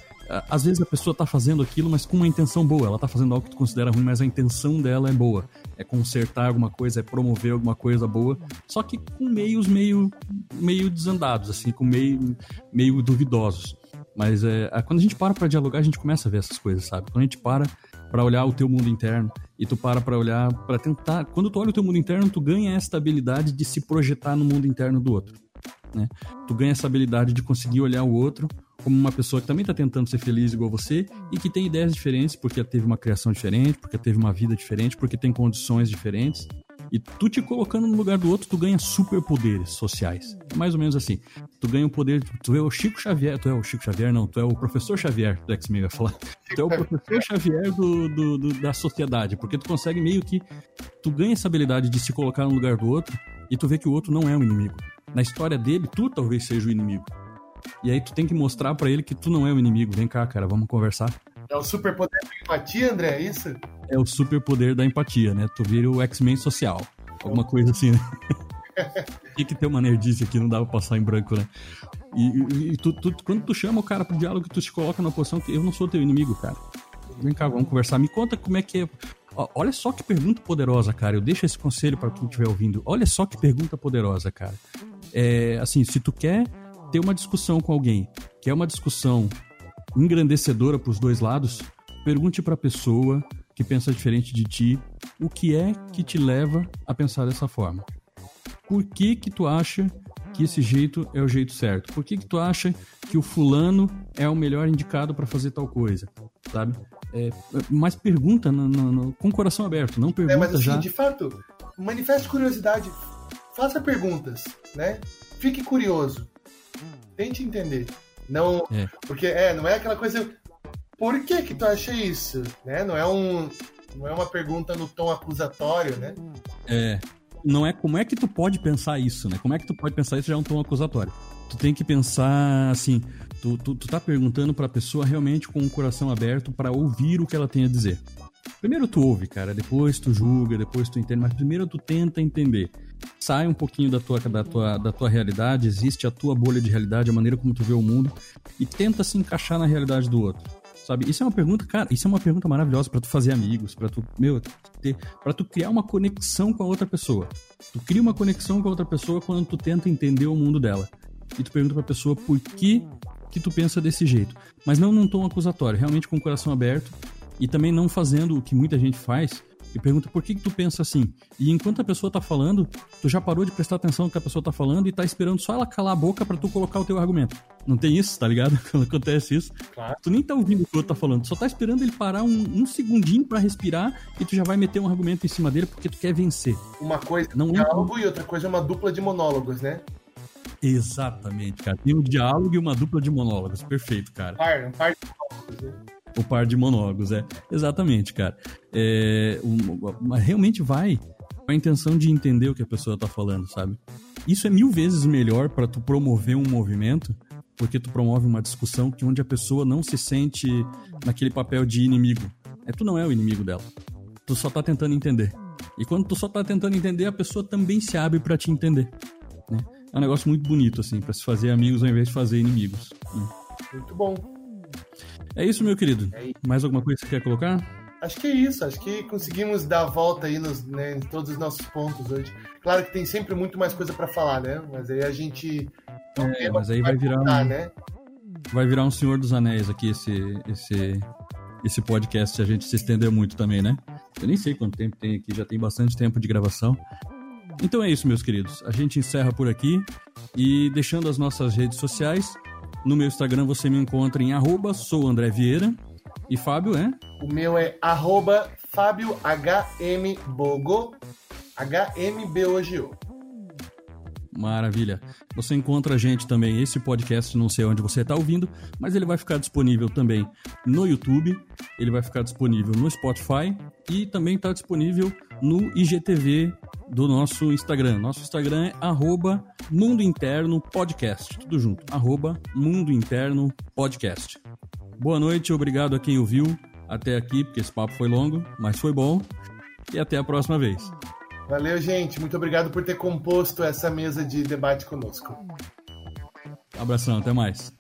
Às vezes a pessoa tá fazendo aquilo, mas com uma intenção boa. Ela tá fazendo algo que tu considera ruim, mas a intenção dela é boa. É consertar alguma coisa, é promover alguma coisa boa. Só que com meios meio meio desandados, assim, com meio, meio duvidosos. Mas é, quando a gente para para dialogar, a gente começa a ver essas coisas, sabe? Quando a gente para para olhar o teu mundo interno e tu para para olhar, para tentar. Quando tu olha o teu mundo interno, tu ganha esta habilidade de se projetar no mundo interno do outro. Né? Tu ganha essa habilidade de conseguir olhar o outro como uma pessoa que também está tentando ser feliz igual você e que tem ideias diferentes porque teve uma criação diferente, porque teve uma vida diferente, porque tem condições diferentes. E tu te colocando no lugar do outro, tu ganha superpoderes sociais. É mais ou menos assim. Tu ganha o poder. Tu é o Chico Xavier. Tu é o Chico Xavier, não. Tu é o professor Xavier do X-Men, vai falar. Tu é o professor Xavier do, do, do, da sociedade. Porque tu consegue meio que. Tu ganha essa habilidade de se colocar no lugar do outro e tu vê que o outro não é um inimigo. Na história dele, tu talvez seja o inimigo. E aí tu tem que mostrar para ele que tu não é o inimigo. Vem cá, cara, vamos conversar. É o superpoder da empatia, André, é isso? É o superpoder da empatia, né? Tu vira o X-Men social. Alguma coisa assim, né? Tinha que ter uma nerdice aqui, não dava pra passar em branco, né? E, e, e tu, tu, quando tu chama o cara pro diálogo, tu te coloca na posição que eu não sou teu inimigo, cara. Vem cá, vamos conversar. Me conta como é que é. Olha só que pergunta poderosa, cara. Eu deixo esse conselho para quem estiver ouvindo. Olha só que pergunta poderosa, cara. É, assim, se tu quer ter uma discussão com alguém, que é uma discussão engrandecedora para os dois lados, pergunte para a pessoa que pensa diferente de ti o que é que te leva a pensar dessa forma. Por que que tu acha que esse jeito é o jeito certo? Por que que tu acha que o fulano é o melhor indicado para fazer tal coisa? Sabe? É, mas pergunta no, no, no, com o coração aberto, não pergunta é, mas, assim, já. De fato, manifeste curiosidade, faça perguntas, né? Fique curioso, tente entender. Não, é. porque é, não é aquela coisa. Por que que tu acha isso? Né? Não é um, não é uma pergunta no tom acusatório, né? É. Não é como é que tu pode pensar isso, né? Como é que tu pode pensar isso já é um tom acusatório. Tu tem que pensar assim, tu, tu, tu tá perguntando pra pessoa realmente com o coração aberto para ouvir o que ela tem a dizer. Primeiro tu ouve, cara, depois tu julga, depois tu entende, mas primeiro tu tenta entender. Sai um pouquinho da tua, da, tua, da tua realidade, existe a tua bolha de realidade, a maneira como tu vê o mundo, e tenta se encaixar na realidade do outro. Sabe? Isso é uma pergunta, cara, isso é uma pergunta maravilhosa para tu fazer amigos, para tu, meu, ter, para tu criar uma conexão com a outra pessoa. Tu cria uma conexão com a outra pessoa quando tu tenta entender o mundo dela. E tu pergunta pra pessoa por que que tu pensa desse jeito. Mas não num tom acusatório, realmente com o coração aberto e também não fazendo o que muita gente faz e pergunta por que, que tu pensa assim. E enquanto a pessoa tá falando, tu já parou de prestar atenção no que a pessoa tá falando e tá esperando só ela calar a boca para tu colocar o teu argumento. Não tem isso, tá ligado? Quando acontece isso. Claro. Tu nem tá ouvindo o que o outro tá falando, tu só tá esperando ele parar um, um segundinho para respirar e tu já vai meter um argumento em cima dele porque tu quer vencer. Uma coisa é um diálogo é... e outra coisa é uma dupla de monólogos, né? Exatamente, cara. Tem um diálogo e uma dupla de monólogos. Perfeito, cara. Par, um par de monólogos, né? O par de monólogos, é. Exatamente, cara. É, um, realmente vai com a intenção de entender o que a pessoa tá falando, sabe? Isso é mil vezes melhor para tu promover um movimento, porque tu promove uma discussão que onde a pessoa não se sente naquele papel de inimigo. É tu não é o inimigo dela. Tu só tá tentando entender. E quando tu só tá tentando entender, a pessoa também se abre para te entender. Né? É um negócio muito bonito, assim, para se fazer amigos ao invés de fazer inimigos. Né? Muito bom. É isso, meu querido. É. Mais alguma coisa que você quer colocar? Acho que é isso. Acho que conseguimos dar a volta aí nos, né, em todos os nossos pontos hoje. Claro que tem sempre muito mais coisa para falar, né? Mas aí a gente. É, mas aí vai virar. Contar, um, né? Vai virar um Senhor dos Anéis aqui, esse, esse, esse podcast, se a gente se estender muito também, né? Eu nem sei quanto tempo tem aqui, já tem bastante tempo de gravação. Então é isso, meus queridos. A gente encerra por aqui e deixando as nossas redes sociais. No meu Instagram você me encontra em arroba sou André Vieira. E Fábio é? O meu é arroba Fábio HMBogo. HMBOGO. Maravilha. Você encontra a gente também, esse podcast, não sei onde você está ouvindo, mas ele vai ficar disponível também no YouTube, ele vai ficar disponível no Spotify e também está disponível no IGTV do nosso Instagram. Nosso Instagram é arroba Mundo Interno Podcast. Tudo junto. Arroba Mundo Interno Podcast. Boa noite, obrigado a quem ouviu até aqui, porque esse papo foi longo, mas foi bom. E até a próxima vez. Valeu, gente. Muito obrigado por ter composto essa mesa de debate conosco. Abração, até mais.